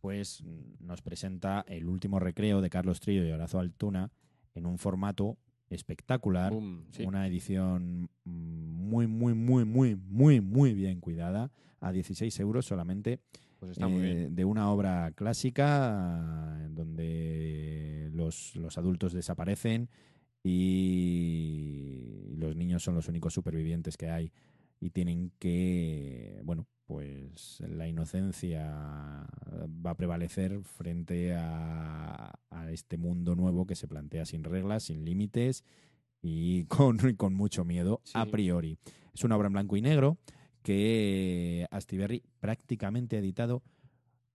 pues nos presenta el último recreo de Carlos Trillo y Horacio Altuna en un formato espectacular, Boom, sí. una edición muy, muy, muy, muy, muy, muy bien cuidada, a 16 euros solamente, Pues está muy eh, bien. de una obra clásica en donde los, los adultos desaparecen y los niños son los únicos supervivientes que hay y tienen que, bueno, pues la inocencia va a prevalecer frente a, a este mundo nuevo que se plantea sin reglas, sin límites y con, con mucho miedo a priori. Es una obra en blanco y negro que Astiberri prácticamente ha editado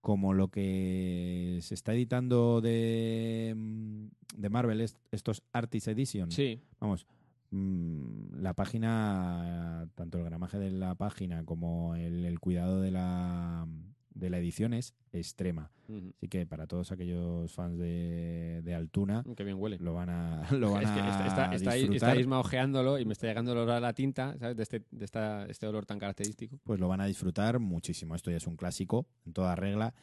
como lo que se está editando de, mm, de Marvel, est- estos Artist Edition. Sí, Vamos, mm, la página, tanto el gramaje de la página como el, el cuidado de la, de la edición es extrema. Ujú. Así que para todos aquellos fans de, de Altuna, qué bien huele. lo van a, lo van es que a está, está, disfrutar. está Isma ojeándolo y me está llegando el olor a la tinta, ¿sabes? De este, de esta, este olor tan característico. pues lo van a disfrutar muchísimo. Esto ya es un clásico en toda regla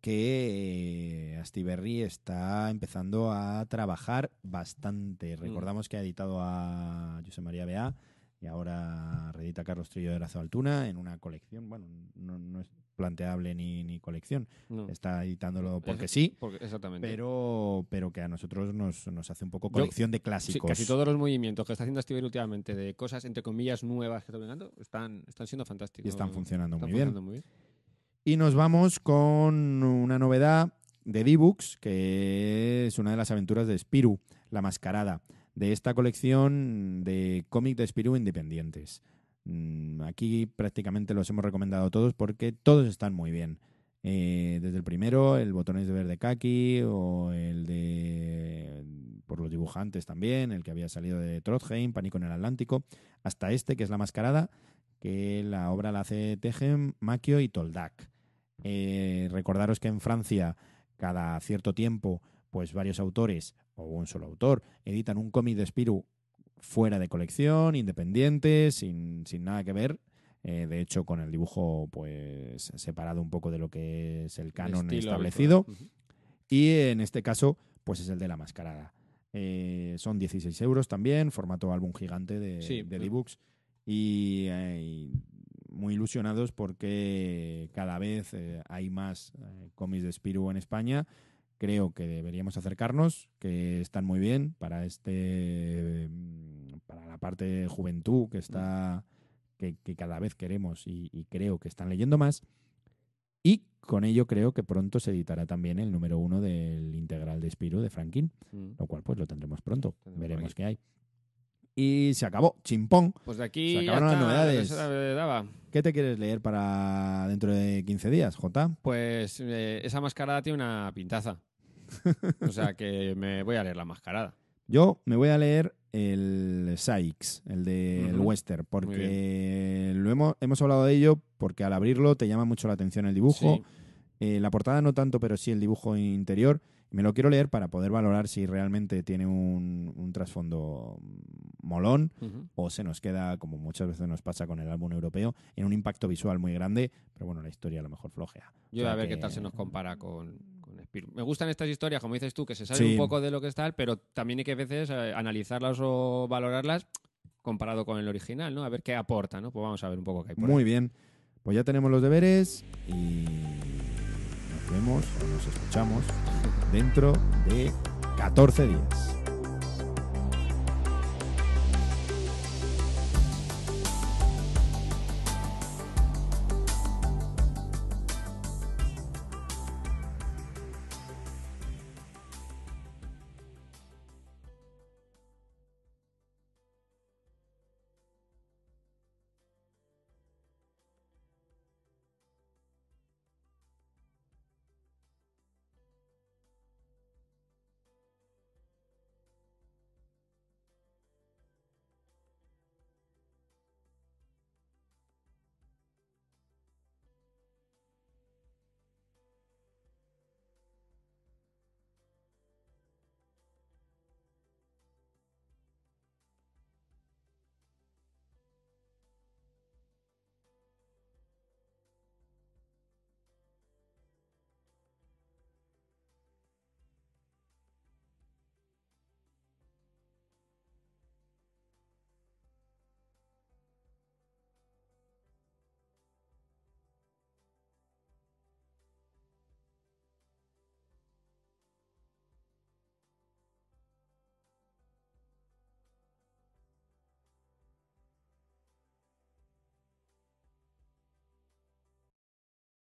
que eh, Astiberri está empezando a trabajar bastante. Recordamos que ha editado a José María Bea y ahora reedita a Carlos Trillo de Lazo Altuna en una colección. Bueno, no, no es planteable ni, ni colección. No, Está editándolo porque Es- sí, porque- exactamente. pero, pero que a nosotros nos, nos hace un poco Yo- colección de Sí, clásicos. casi todos los movimientos que está haciendo Steven últimamente de cosas entre comillas nuevas que están vengando están, están siendo fantásticos. y están funcionando Están muy bien. funcionando muy bien. Y nos vamos con una novedad de D-Books, que es una de las aventuras de Spiru, La Mascarada, de esta colección de cómic de Spiru independientes. Mm, Aquí prácticamente los hemos recomendado todos porque todos están muy bien. Eh, desde el primero, el Botones de Verde Kaki, o el de. por los dibujantes también, el que había salido de Trothheim, Pánico en el Atlántico, hasta este, que es La Mascarada, que la obra la hace Tegen, Makio y Toldak. Eh, recordaros que en Francia, cada cierto tiempo, pues varios autores, o un solo autor, editan un cómic de Spiru fuera de colección, independiente, sin, sin nada que ver. eh, de hecho, con el dibujo pues separado un poco de lo que es el canon establecido. Y en este caso, pues es el de la mascarada. Eh, son 16 euros también, formato álbum gigante de, Sí, de. Y, eh, y muy ilusionados porque cada vez hay más cómics de Spiru en España. Creo que deberíamos acercarnos, que están muy bien para este parte de juventud que está que, que cada vez queremos y, y creo que están leyendo más. Y con ello creo que pronto se editará también el número uno del integral de Spiru de Franklin, Mm. lo cual pues lo tendremos pronto. Tendremos Veremos qué hay. Y se acabó, chimpón. Pues de aquí Se acabaron las hasta novedades. ¿Qué te quieres leer para dentro de 15 días, Jota? Pues eh, esa mascarada tiene una pintaza. o sea que me voy a leer la mascarada. Yo me voy a leer el Sykes, el del Ujú. western, porque lo hemos, hemos hablado de ello porque al abrirlo te llama mucho la atención el dibujo. Sí. Eh, la portada no tanto, pero sí el dibujo interior. Me lo quiero leer para poder valorar si realmente tiene un, un trasfondo molón o se nos queda, como muchas veces nos pasa con el álbum europeo, en un impacto visual muy grande, pero bueno, la historia a lo mejor flojea. Yo O sea a ver que- qué tal se nos compara con, Me gustan estas historias, como dices tú, que se sabe Sí. un poco de lo que está, pero también hay que a veces eh, analizarlas o valorarlas comparado con el original, ¿no? A ver qué aporta, ¿no? Pues vamos a ver un poco qué hay por Muy ahí. bien. Pues ya tenemos los deberes y nos vemos o nos escuchamos dentro de 14 días.